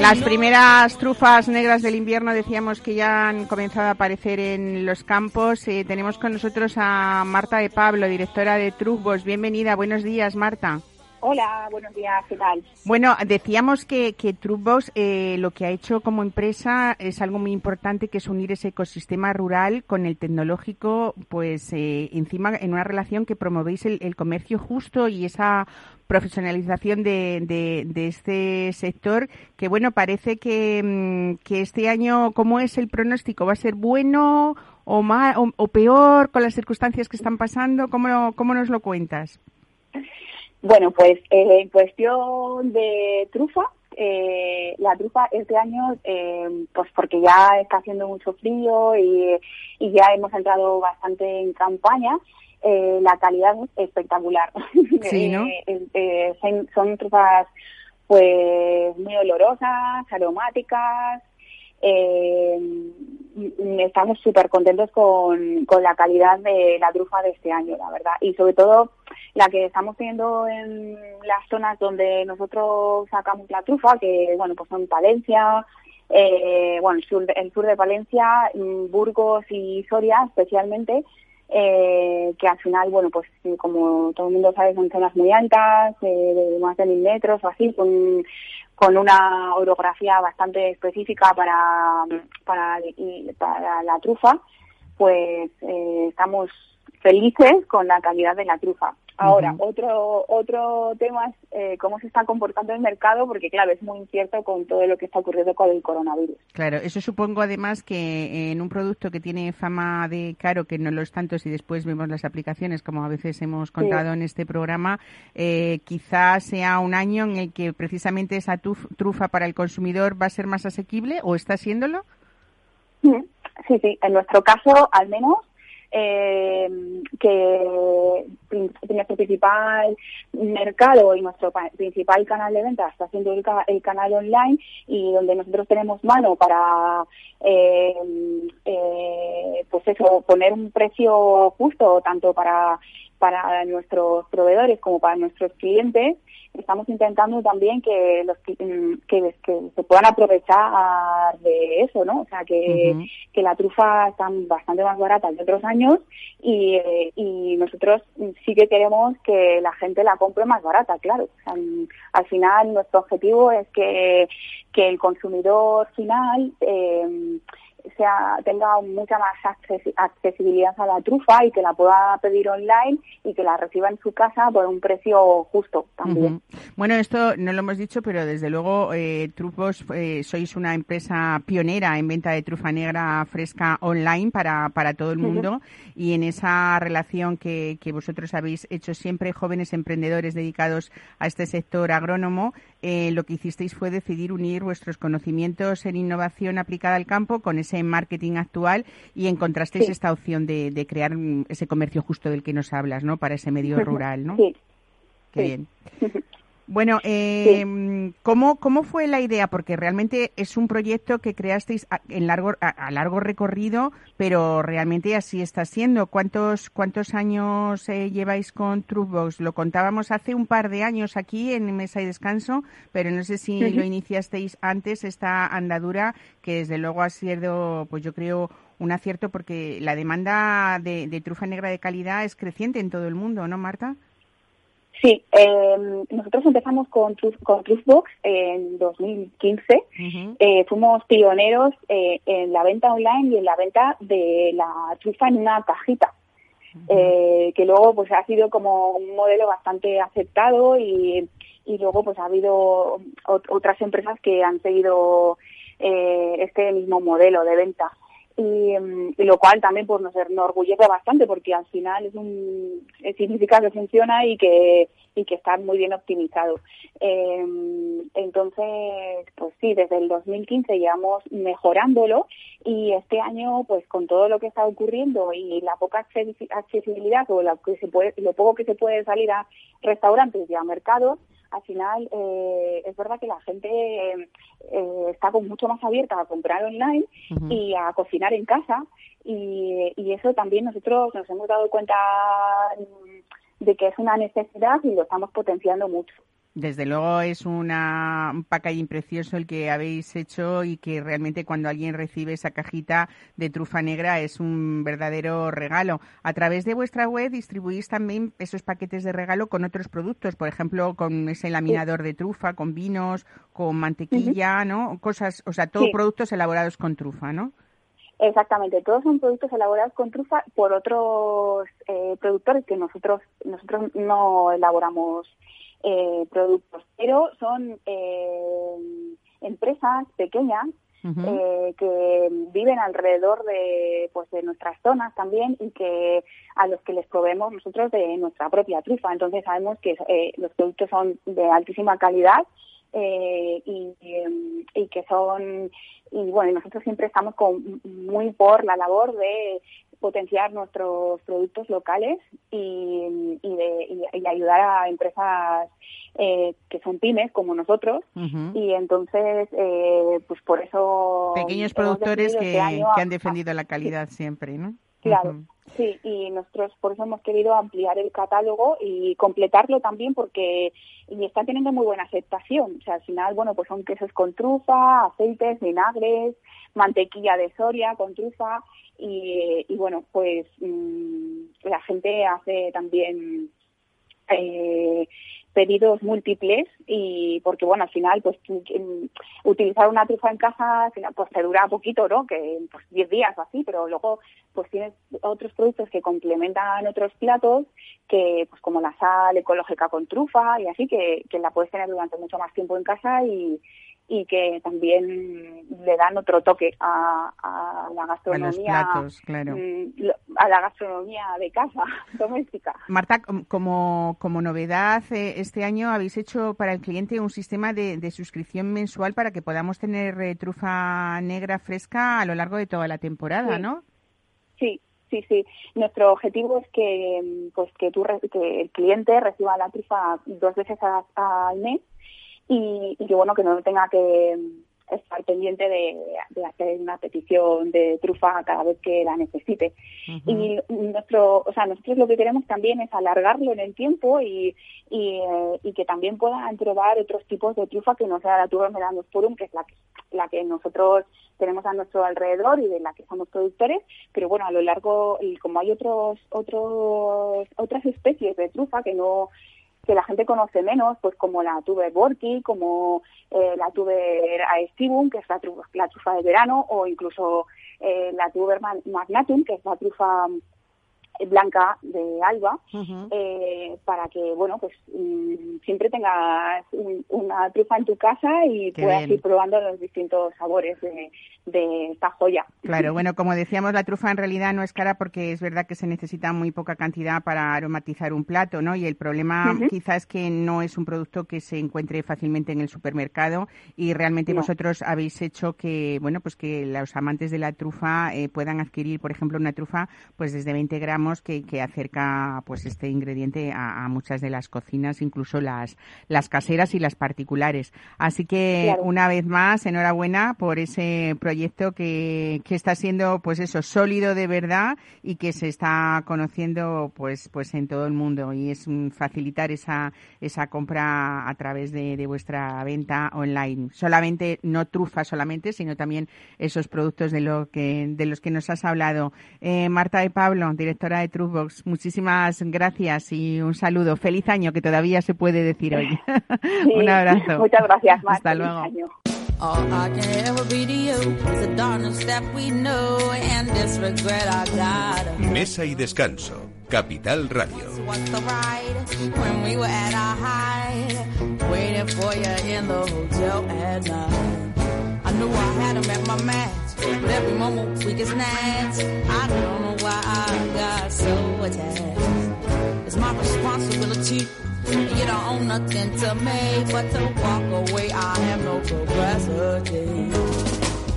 Las primeras trufas negras del invierno decíamos que ya han comenzado a aparecer en los campos. Eh, tenemos con nosotros a Marta de Pablo, directora de Trufbos. Bienvenida, buenos días, Marta. Hola, buenos días, ¿qué tal? Bueno, decíamos que, que Trufbos eh, lo que ha hecho como empresa es algo muy importante, que es unir ese ecosistema rural con el tecnológico, pues eh, encima en una relación que promovéis el, el comercio justo y esa profesionalización de, de, de este sector, que bueno, parece que, mm, que este año, ¿cómo es el pronóstico? ¿Va a ser bueno o, ma- o, o peor con las circunstancias que están pasando? ¿Cómo, cómo nos lo cuentas? Bueno, pues eh, en cuestión de trufa, eh, la trufa este año, eh, pues porque ya está haciendo mucho frío y, y ya hemos entrado bastante en campaña, eh, la calidad es espectacular. Sí, ¿no? Eh, son, son trufas pues muy olorosas, aromáticas, eh, estamos súper contentos con, con la calidad de la trufa de este año, la verdad. Y sobre todo la que estamos teniendo en las zonas donde nosotros sacamos la trufa, que bueno, pues son Palencia, eh, bueno, el sur, el sur de Palencia, mm, Burgos y Soria especialmente, eh, que al final, bueno, pues sí, como todo el mundo sabe, son zonas muy altas, eh, de más de mil metros o así, con, con una orografía bastante específica para, para, la trufa, pues eh, estamos felices con la calidad de la trufa. Ahora, otro otro tema es eh, cómo se está comportando el mercado, porque claro, es muy incierto con todo lo que está ocurriendo con el coronavirus. Claro, eso supongo además que en un producto que tiene fama de caro, que no lo es tanto si después vemos las aplicaciones, como a veces hemos contado en este programa, eh, quizás sea un año en el que precisamente esa tuf- trufa para el consumidor va a ser más asequible o está siéndolo. Sí, sí, en nuestro caso, al menos, eh, que nuestro principal mercado y nuestro pa- principal canal de venta está siendo el, ca- el canal online y donde nosotros tenemos mano para, eh, eh, pues eso, poner un precio justo tanto para para nuestros proveedores como para nuestros clientes, estamos intentando también que los mm, que, que se puedan aprovechar de eso, ¿no? O sea, que, que la trufa está bastante más barata que otros años y, y nosotros sí que queremos que la gente la compre más barata, claro. O sea, al final nuestro objetivo es que, que el consumidor final eh, sea tenga mucha más acces- accesibilidad a la trufa y que la pueda pedir online y que la reciba en su casa por un precio justo también. Bueno, esto no lo hemos dicho, pero desde luego eh, Trufos eh, sois una empresa pionera en venta de trufa negra fresca online para, para todo el mundo. Y en esa relación que, que vosotros habéis hecho siempre, jóvenes emprendedores dedicados a este sector agrónomo, eh, lo que hicisteis fue decidir unir vuestros conocimientos en innovación aplicada al campo con ese marketing actual y encontrasteis esta opción de, de, crear ese comercio justo del que nos hablas, ¿no? Para ese medio rural, ¿no? Sí. Qué bien. Bueno, eh, ¿cómo, ¿cómo fue la idea? Porque realmente es un proyecto que creasteis a, en largo, a, largo recorrido, pero realmente así está siendo. ¿Cuántos, cuántos años eh, lleváis con Truthbox? Lo contábamos hace un par de años aquí en Mesa y Descanso, pero no sé si lo iniciasteis antes, esta andadura, que desde luego ha sido, pues yo creo, un acierto porque la demanda de, de trufa negra de calidad es creciente en todo el mundo, ¿no, Marta? Sí, eh, nosotros empezamos con, con Truthbox en 2015. eh, fuimos pioneros eh, en la venta online y en la venta de la trufa en una cajita. eh, que luego pues ha sido como un modelo bastante aceptado y, y luego pues ha habido otras empresas que han seguido eh, este mismo modelo de venta y, y, lo cual también pues nos enorgullece bastante porque al final es un significa que funciona y que y que está muy bien optimizado eh, entonces pues sí desde el 2015 llevamos mejorándolo y este año pues con todo lo que está ocurriendo y la poca accesibilidad o lo que se puede lo poco que se puede salir a restaurantes y a mercados al final eh, es verdad que la gente eh, está con mucho más abierta a comprar online uh -huh. y a cocinar en casa y, y, eso también nosotros nos hemos dado cuenta de que es una necesidad y lo estamos potenciando mucho. Desde luego es una, un packaging precioso el que habéis hecho y que realmente cuando alguien recibe esa cajita de trufa negra es un verdadero regalo. A través de vuestra web distribuís también esos paquetes de regalo con otros productos, por ejemplo, con ese laminador de trufa, con vinos, con mantequilla, uh -huh. ¿no? Cosas, o sea, todos sí. productos elaborados con trufa, ¿no? Exactamente, todos son productos elaborados con trufa por otros eh, productores que nosotros nosotros no elaboramos eh, productos, pero son eh, empresas pequeñas uh -huh. eh, que viven alrededor de pues de nuestras zonas también y que a los que les proveemos nosotros de nuestra propia trufa. Entonces sabemos que eh, los productos son de altísima calidad eh, y, y, que son y bueno nosotros siempre estamos con, muy por la labor de potenciar nuestros productos locales y, y de y, ayudar a empresas eh, que son pymes como nosotros uh -huh. y entonces eh, pues por eso pequeños productores que, este que, han defendido la calidad sí. siempre no claro uh -huh. Sí, y nosotros por eso hemos querido ampliar el catálogo y completarlo también porque y está teniendo muy buena aceptación. O sea, al final, bueno, pues son quesos con trufa, aceites, vinagres, mantequilla de Soria con trufa y, bueno, pues mmm, la gente hace también eh, pedidos múltiples y porque bueno al final pues utilizar una trufa en casa pues te dura poquito no que pues 10 días o así pero luego pues tienes otros productos que complementan otros platos que pues como la sal ecológica con trufa y así que, que la puedes tener durante mucho más tiempo en casa y, y que también le dan otro toque a, a la gastronomía a, platos, claro. a la gastronomía de casa doméstica Marta como como novedad eh, este año habéis hecho para el cliente un sistema de, de suscripción mensual para que podamos tener eh, trufa negra fresca a lo largo de toda la temporada sí. no sí Sí, sí. Nuestro objetivo es que, pues, que, tú, que el cliente reciba la trufa dos veces al mes y, y que bueno que no tenga que estar pendiente de, de, hacer una petición de trufa cada vez que la necesite. Uh -huh. Y nuestro, o sea, nosotros lo que queremos también es alargarlo en el tiempo y, y, eh, y que también puedan probar otros tipos de trufa que no sea la tuber melanosporum, que es la que, la que nosotros tenemos a nuestro alrededor y de la que somos productores, pero bueno, a lo largo, y como hay otros, otros, otras especies de trufa que no que la gente conoce menos, pues como la tuber borki, como eh, la tuber aestivum, que es la, trufa, la trufa de verano, o incluso eh, la tuber magnatum, que es la trufa blanca de Alba, eh, para que, bueno, pues mm, siempre tengas una trufa en tu casa y puedas ir probando los distintos sabores de, esta joya. Claro, bueno, como decíamos, la trufa en realidad no es cara porque es verdad que se necesita muy poca cantidad para aromatizar un plato, ¿no? Y el problema quizás es que no es un producto que se encuentre fácilmente en el supermercado y realmente vosotros habéis hecho que, bueno, pues que los amantes de la trufa eh, puedan adquirir, por ejemplo, una trufa pues desde 20 gramos que, que acerca pues este ingrediente a, muchas de las cocinas, incluso las, las caseras y las particulares. Así que una vez más, enhorabuena por ese proyecto que, que está siendo pues eso, sólido de verdad y que se está conociendo pues pues en todo el mundo y es facilitar esa, esa compra a través de, de vuestra venta online. Solamente, no trufa solamente, sino también esos productos de, lo que, de los que nos has hablado. Eh, Marta de Pablo, directora de Truthbox, muchísimas gracias y un saludo. Feliz año, que todavía se puede decir hoy. un abrazo. Muchas gracias. Hasta luego. Mesa y descanso. Capital Radio. I knew I had him at my match, but every moment we get snatched. I don't know why I got so attached. It's my responsibility. You don't own nothing to me but to walk away. I have no capacity.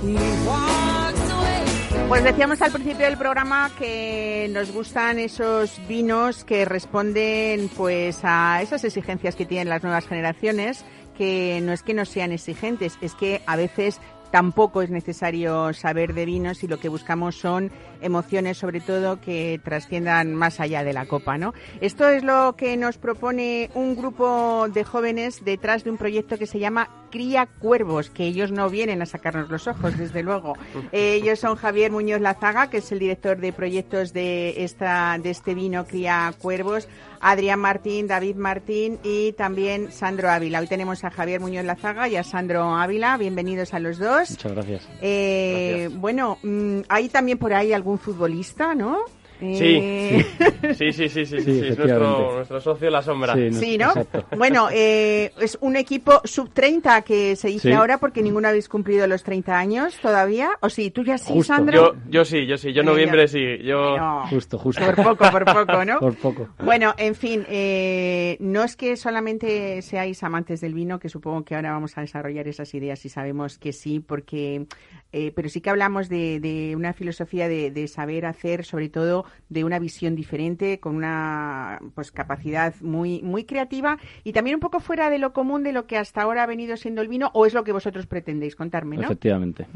He walks away. Pues decíamos al principio del programa que nos gustan esos vinos que responden pues a esas exigencias que tienen las nuevas generaciones que no es que no sean exigentes, es que a veces tampoco es necesario saber de vinos y lo que buscamos son emociones sobre todo que trasciendan más allá de la copa, ¿no? Esto es lo que nos propone un grupo de jóvenes detrás de un proyecto que se llama Cría Cuervos, que ellos no vienen a sacarnos los ojos, desde luego. ellos son Javier Muñoz Lazaga, que es el director de proyectos de esta de este vino Cría Cuervos, Adrián Martín, David Martín y también Sandro Ávila. Hoy tenemos a Javier Muñoz Lazaga y a Sandro Ávila. Bienvenidos a los dos. Muchas gracias. Eh, Bueno, mm, hay también por ahí algún futbolista, ¿no? Eh, sí, sí, sí, sí, sí, es nuestro, nuestro, socio la sombra. Sí, ¿no? Bueno, eh, es un equipo sub-30 que se dice ahora porque ninguno habéis cumplido los 30 años todavía. ¿O sí? ¿Tú ya sí, Sandro? Yo, yo sí, yo sí. Yo noviembre sí. Yo... Justo, justo. Por poco, por poco, ¿no? por poco. Bueno, en fin, eh, no es que solamente seáis amantes del vino, que supongo que ahora vamos a desarrollar esas ideas y sabemos que sí, porque eh, pero sí que hablamos de, una filosofía de, saber hacer, sobre todo de una visión diferente, con una pues capacidad muy, muy creativa y también un poco fuera de lo común de lo que hasta ahora ha venido siendo el vino, o es lo que vosotros pretendéis contarme, ¿no? Efectivamente.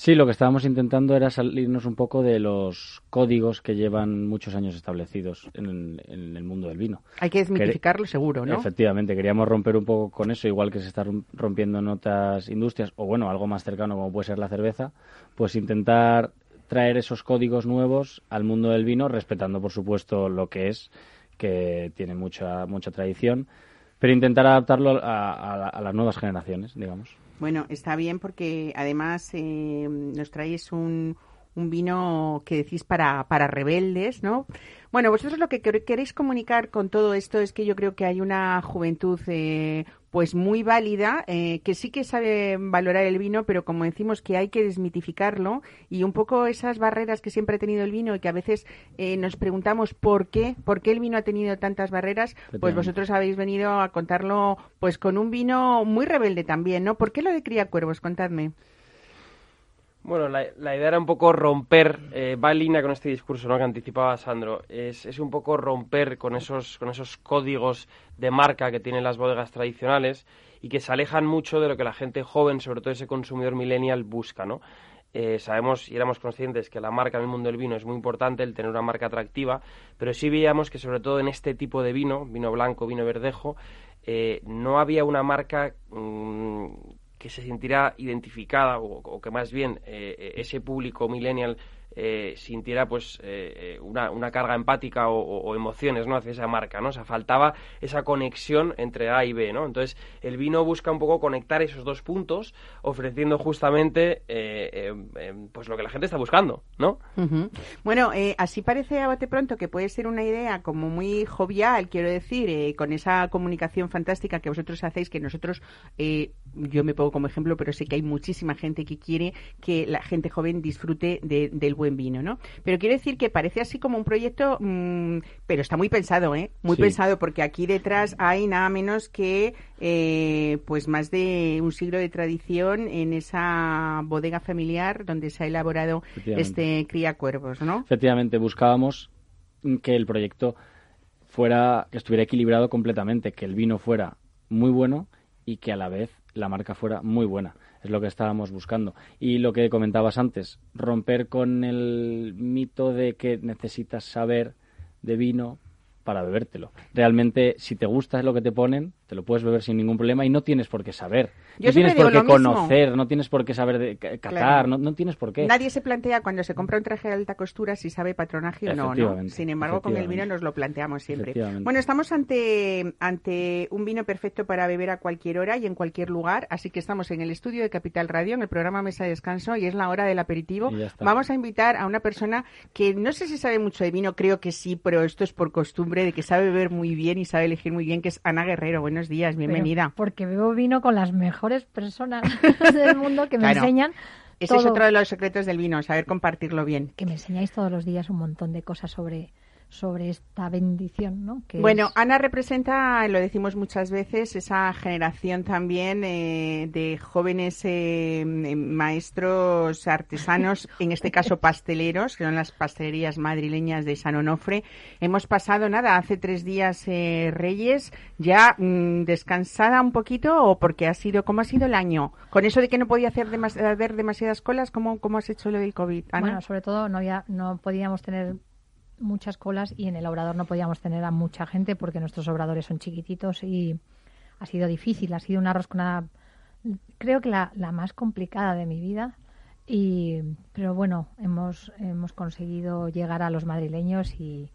Sí, lo que estábamos intentando era salirnos un poco de los códigos que llevan muchos años establecidos en, el mundo del vino. Hay que desmitificarlo seguro, ¿no? Efectivamente, queríamos romper un poco con eso, igual que se está rompiendo en otras industrias, o bueno, algo más cercano como puede ser la cerveza, pues intentar traer esos códigos nuevos al mundo del vino, respetando por supuesto lo que es, que tiene mucha, mucha tradición, pero intentar adaptarlo a las nuevas generaciones, digamos. Bueno, está bien porque además eh, nos traéis un, un vino que decís para, para rebeldes, ¿no? Bueno, vosotros lo que queréis comunicar con todo esto es que yo creo que hay una juventud eh, pues muy válida, eh, que sí que sabe valorar el vino, pero como decimos que hay que desmitificarlo y un poco esas barreras que siempre ha tenido el vino y que a veces eh, nos preguntamos por qué, por qué el vino ha tenido tantas barreras, pues vosotros habéis venido a contarlo pues con un vino muy rebelde también, ¿no? ¿Por qué lo de cría cuervos? Contadme. Bueno, la, idea era un poco romper, eh, va en línea con este discurso ¿no? que anticipaba Sandro, es, un poco romper con esos, con esos códigos de marca que tienen las bodegas tradicionales y que se alejan mucho de lo que la gente joven, sobre todo ese consumidor millennial, busca, ¿no? Eh, sabemos y éramos conscientes que la marca en el mundo del vino es muy importante, el tener una marca atractiva, pero sí veíamos que sobre todo en este tipo de vino, vino blanco, vino verdejo, eh, no había una marca mm, que se sentirá identificada o, que más bien eh, ese público millennial eh, sintiera pues eh, una, una, carga empática o, emociones no hacia esa marca no o faltaba esa conexión entre A y B no entonces el vino busca un poco conectar esos dos puntos ofreciendo justamente pues lo que la gente está buscando no bueno así parece a bote pronto que puede ser una idea como muy jovial quiero decir con esa comunicación fantástica que vosotros hacéis que nosotros yo me pongo como ejemplo pero sé que hay muchísima gente que quiere que la gente joven disfrute del buen vino, ¿no? Pero quiero decir que parece así como un proyecto, mm, pero está muy pensado, ¿eh? Muy pensado, porque aquí detrás hay nada menos que eh, pues más de un siglo de tradición en esa bodega familiar donde se ha elaborado este cría cuervos, ¿no? Efectivamente, buscábamos que el proyecto fuera, que estuviera equilibrado completamente, que el vino fuera muy bueno y que a la vez la marca fuera muy buena es lo que estábamos buscando. Y lo que comentabas antes, romper con el mito de que necesitas saber de vino para bebértelo. Realmente, si te gusta lo que te ponen, te lo puedes beber sin ningún problema y no tienes por qué saber. no tienes por qué conocer, no tienes por qué saber de catar, no, no, tienes por qué. Nadie se plantea cuando se compra un traje de alta costura si sabe patronaje o no, ¿no? Sin embargo, con el vino nos lo planteamos siempre. Bueno, estamos ante, ante un vino perfecto para beber a cualquier hora y en cualquier lugar, así que estamos en el estudio de Capital Radio, en el programa Mesa de Descanso, y es la hora del aperitivo. Vamos a invitar a una persona que no sé si sabe mucho de vino, creo que sí, pero esto es por costumbre, de que sabe beber muy bien y sabe elegir muy bien, que es Ana Guerrero. Bueno, buenos días, bienvenida. porque bebo vino con las mejores personas del mundo que me enseñan. Ese es otro de los secretos del vino, saber compartirlo bien. Que me enseñáis todos los días un montón de cosas sobre, sobre esta bendición, ¿no? bueno, Ana representa, lo decimos muchas veces, esa generación también eh, de jóvenes eh, maestros artesanos, en este caso pasteleros, que son las pastelerías madrileñas de San Onofre. Hemos pasado, nada, hace tres días eh, Reyes, ya mm, descansada un poquito o porque ha sido, ¿cómo ha sido el año? Con eso de que no podía hacer ver demasiadas colas, ¿cómo, ¿cómo has hecho lo del COVID, Ana? Bueno, sobre todo no, había, no podíamos tener muchas colas y en el obrador no podíamos tener a mucha gente porque nuestros obradores son chiquititos y ha sido difícil, ha sido una rosconada, creo que la, la más complicada de mi vida. Y, pero bueno, hemos, hemos conseguido llegar a los madrileños y,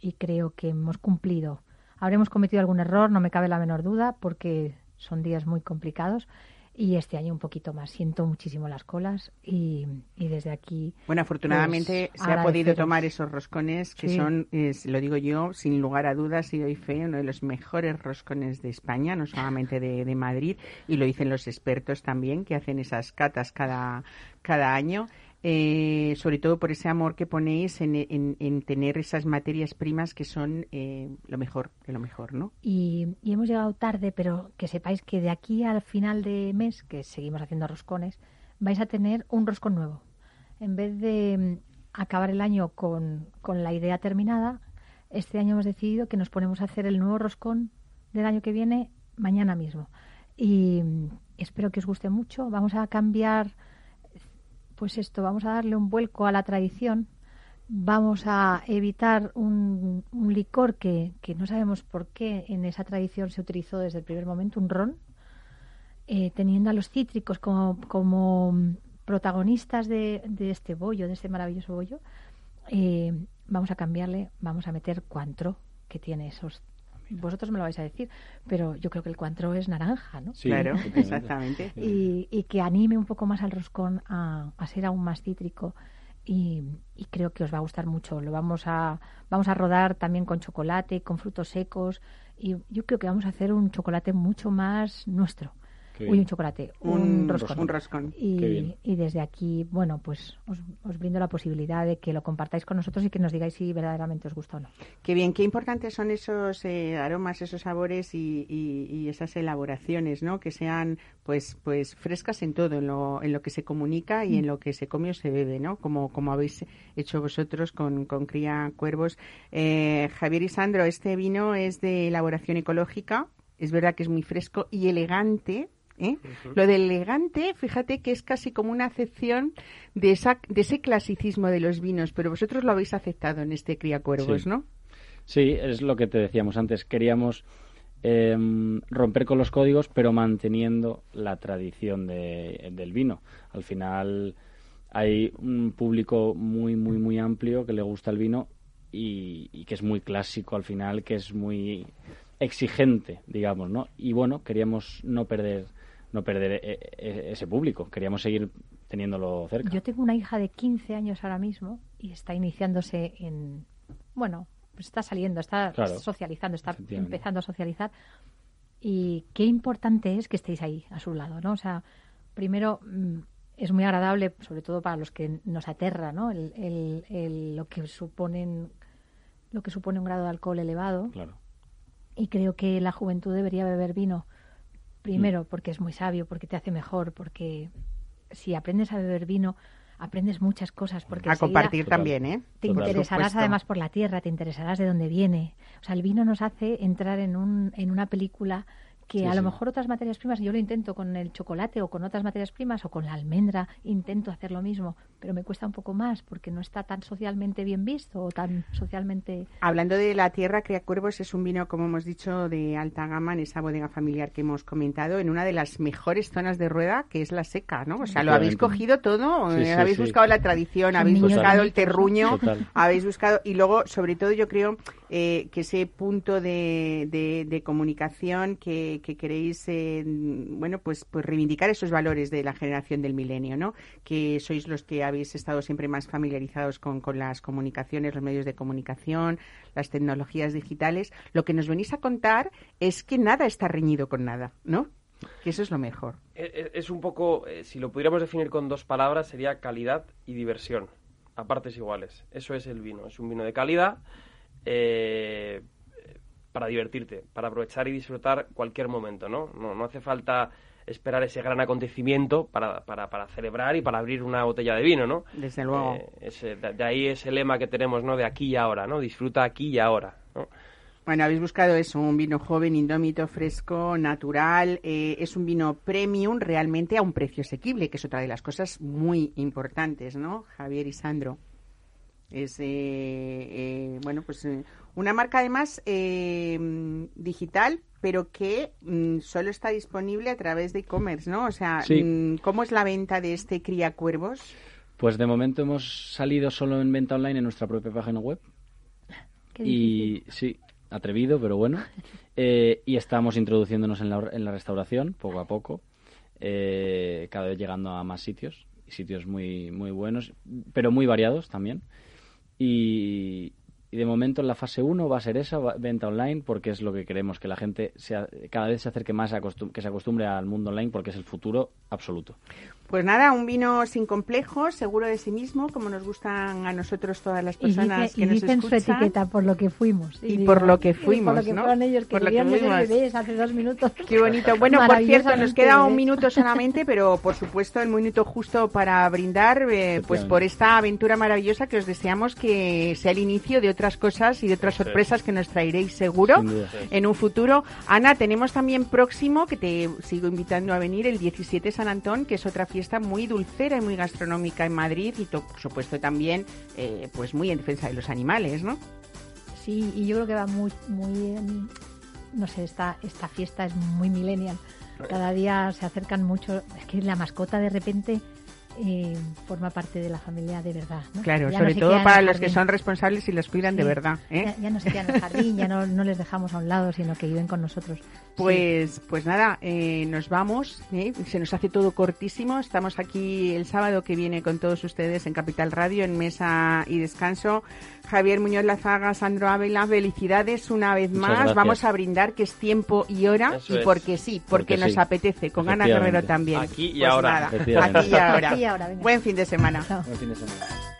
y creo que hemos cumplido. Habremos cometido algún error, no me cabe la menor duda, porque son días muy complicados, y este año un poquito más. Siento muchísimo las colas y, desde aquí. Bueno, afortunadamente pues, se ha podido tomar esos roscones que son, lo digo yo, sin lugar a dudas, y doy fe, uno de los mejores roscones de España, no solamente de, de Madrid, y lo dicen los expertos también, que hacen esas catas cada, cada año. Eh, sobre todo por ese amor que ponéis en, tener esas materias primas que son eh, lo mejor de lo mejor, ¿no? Y, hemos llegado tarde, pero que sepáis que de aquí al final de mes, que seguimos haciendo roscones, vais a tener un roscón nuevo. En vez de mm, acabar el año con, con la idea terminada, este año hemos decidido que nos ponemos a hacer el nuevo roscón del año que viene mañana mismo. Y mm, espero que os guste mucho. Vamos a cambiar pues esto, vamos a darle un vuelco a la tradición, vamos a evitar un, licor que, no sabemos por qué en esa tradición se utilizó desde el primer momento, un ron, eh, teniendo a los cítricos como, como protagonistas de, este bollo, de este maravilloso bollo, eh, vamos a cambiarle, vamos a meter cuantro, que tiene esos vosotros me lo vais a decir, pero yo creo que el cuantro es naranja, ¿no? Sí, claro, exactamente. Y, que anime un poco más al roscón a, ser aún más cítrico. Y, creo que os va a gustar mucho. Lo vamos a, vamos a rodar también con chocolate, con frutos secos. Y yo creo que vamos a hacer un chocolate mucho más nuestro. Uy, un chocolate, un, roscón. Y, desde aquí, bueno, pues os, brindo la posibilidad de que lo compartáis con nosotros y que nos digáis si verdaderamente os gusta o no. Qué bien, qué importantes son esos eh, aromas, esos sabores y, esas elaboraciones, ¿no? Que sean, pues, pues frescas en todo, en lo, en lo que se comunica y en mm. lo que se come o se bebe, ¿no? Como, como habéis hecho vosotros con, con Cría Cuervos. Eh, Javier y Sandro, este vino es de elaboración ecológica. Es verdad que es muy fresco y elegante, ¿eh? Lo de elegante, fíjate que es casi como una acepción de, esa, de ese clasicismo de los vinos, pero vosotros lo habéis aceptado en este Cría Cuervos, ¿no? Sí, es lo que te decíamos antes. Queríamos em, romper con los códigos, pero manteniendo la tradición de, del vino. Al final hay un público muy, muy, muy amplio que le gusta el vino y, y que es muy clásico al final, que es muy exigente, digamos, ¿no? Y bueno, queríamos no perder no perder e- e- ese público, queríamos seguir teniéndolo cerca. Yo tengo una hija de 15 años ahora mismo y está iniciándose en, bueno, pues está saliendo, está Claro. socializando, está empezando a socializar. Y qué importante es que estéis ahí a su lado, ¿no? O sea, primero mm, es muy agradable, sobre todo para los que nos aterra, ¿no? El, el- el- lo que suponen lo que supone un grado de alcohol elevado Claro. y creo que la juventud debería beber vino primero Mm. porque es muy sabio, porque te hace mejor, porque si aprendes a beber vino aprendes muchas cosas porque A compartir también, ¿eh? te interesarás supuesto. además por la tierra, te interesarás de dónde viene. O sea, el vino nos hace entrar en, un, en una película que Sí, a sí. lo mejor otras materias primas, yo lo intento con el chocolate o con otras materias primas o con la almendra, intento hacer lo mismo, pero me cuesta un poco más porque no está tan socialmente bien visto o tan socialmente... Hablando de la tierra, Cría Cuervos es un vino, como hemos dicho, de alta gama en esa bodega familiar que hemos comentado, en una de las mejores zonas de rueda, que es la seca, ¿no? O sea, lo habéis cogido todo, Sí, eh, sí, habéis sí. buscado la tradición, habéis buscado el terruño, Total. habéis buscado, y luego, sobre todo, yo creo eh, que ese punto de, de- comunicación que, que queréis, eh, bueno, pues, pues reivindicar esos valores de la generación del milenio, ¿no? Que sois los que habéis estado siempre más familiarizados con, con las comunicaciones, los medios de comunicación, las tecnologías digitales. Lo que nos venís a contar es que nada está reñido con nada, ¿no? Que eso es lo mejor. E- e- Es un poco, eh, si lo pudiéramos definir con dos palabras, sería calidad y diversión, a partes iguales. Eso es el vino. Es un vino de calidad eh, para divertirte, para aprovechar y disfrutar cualquier momento, ¿no? No, no hace falta esperar ese gran acontecimiento para, para, para celebrar y para abrir una botella de vino, ¿no? Desde luego. Eh, ese- de, ahí ese lema que tenemos, ¿no? De aquí y ahora, ¿no? Disfruta aquí y ahora, ¿no? Bueno, habéis buscado eso, un vino joven, indómito, fresco, natural. eh, es un vino premium realmente a un precio asequible, que es otra de las cosas muy importantes, ¿no? Javier y Sandro. Es, eh, eh, bueno, pues eh, una marca además digital, pero que mm, solo está disponible a través de e-commerce, ¿no? O sea, Sí. mm, ¿cómo es la venta de este Cría Cuervos? Pues de momento hemos salido solo en venta online en nuestra propia página web. Qué y sí, atrevido, pero bueno. Eh, y estamos introduciéndonos en la, en la restauración poco a poco, eh, cada vez llegando a más sitios, y sitios muy, muy buenos, pero muy variados también. Y, y de momento en la fase 1 va a ser esa, venta online, porque es lo que queremos, que la gente sea, cada vez se acerque más, a que se acostumbre al mundo online, porque es el futuro absoluto. Pues nada, un vino sin complejos, seguro de sí mismo, como nos gustan a nosotros todas las Y, personas dice, que y nos dicen su escuchan. etiqueta por lo que fuimos. Y por lo que y fuimos, Por lo que ¿no? fueron ellos, que Por lo que fuimos. bebés hace dos minutos. Qué bonito. Bueno, por cierto, nos queda un minuto solamente, pero por supuesto el minuto justo para brindar, eh, pues por esta aventura maravillosa que os deseamos que sea el inicio de otras cosas y de otras sorpresas que nos traeréis seguro en un futuro. Ana, tenemos también próximo, que te sigo invitando a venir, el 17 San Antón, que es otra fiesta muy dulcera y muy gastronómica en Madrid y to- por supuesto también eh, pues muy en defensa de los animales, ¿no? Sí, y yo creo que va muy, muy, no sé, esta, esta fiesta es muy millennial. Cada día se acercan mucho. Es que la mascota de repente eh, forma parte de la familia de verdad. ¿no? Claro, Ya no sobre se todo para los que son responsables y los cuidan de Sí. verdad. ¿eh? Ya, ya no se quedan en el jardín, ya no, no les dejamos a un lado, sino que viven con nosotros. Pues, pues nada, eh, nos vamos. ¿eh? Se nos hace todo cortísimo. Estamos aquí el sábado que viene con todos ustedes en Capital Radio, en Mesa y Descanso. Javier Muñoz Lazaga, Sandro Ávila, felicidades una vez más. Vamos a brindar que es tiempo y hora. Eso y es. porque sí, porque, Porque nos sí. apetece. Con Ana Guerrero también. Aquí y Pues ahora. nada, Efectivamente. aquí y ahora. Aquí y ahora, venga. Buen fin de semana. Chao. Buen fin de semana.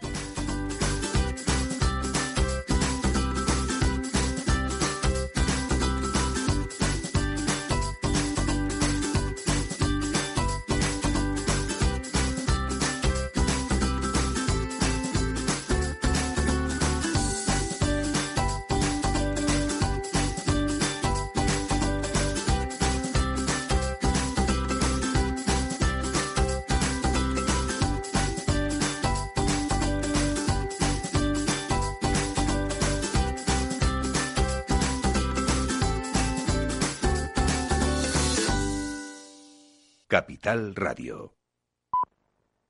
Capital Radio.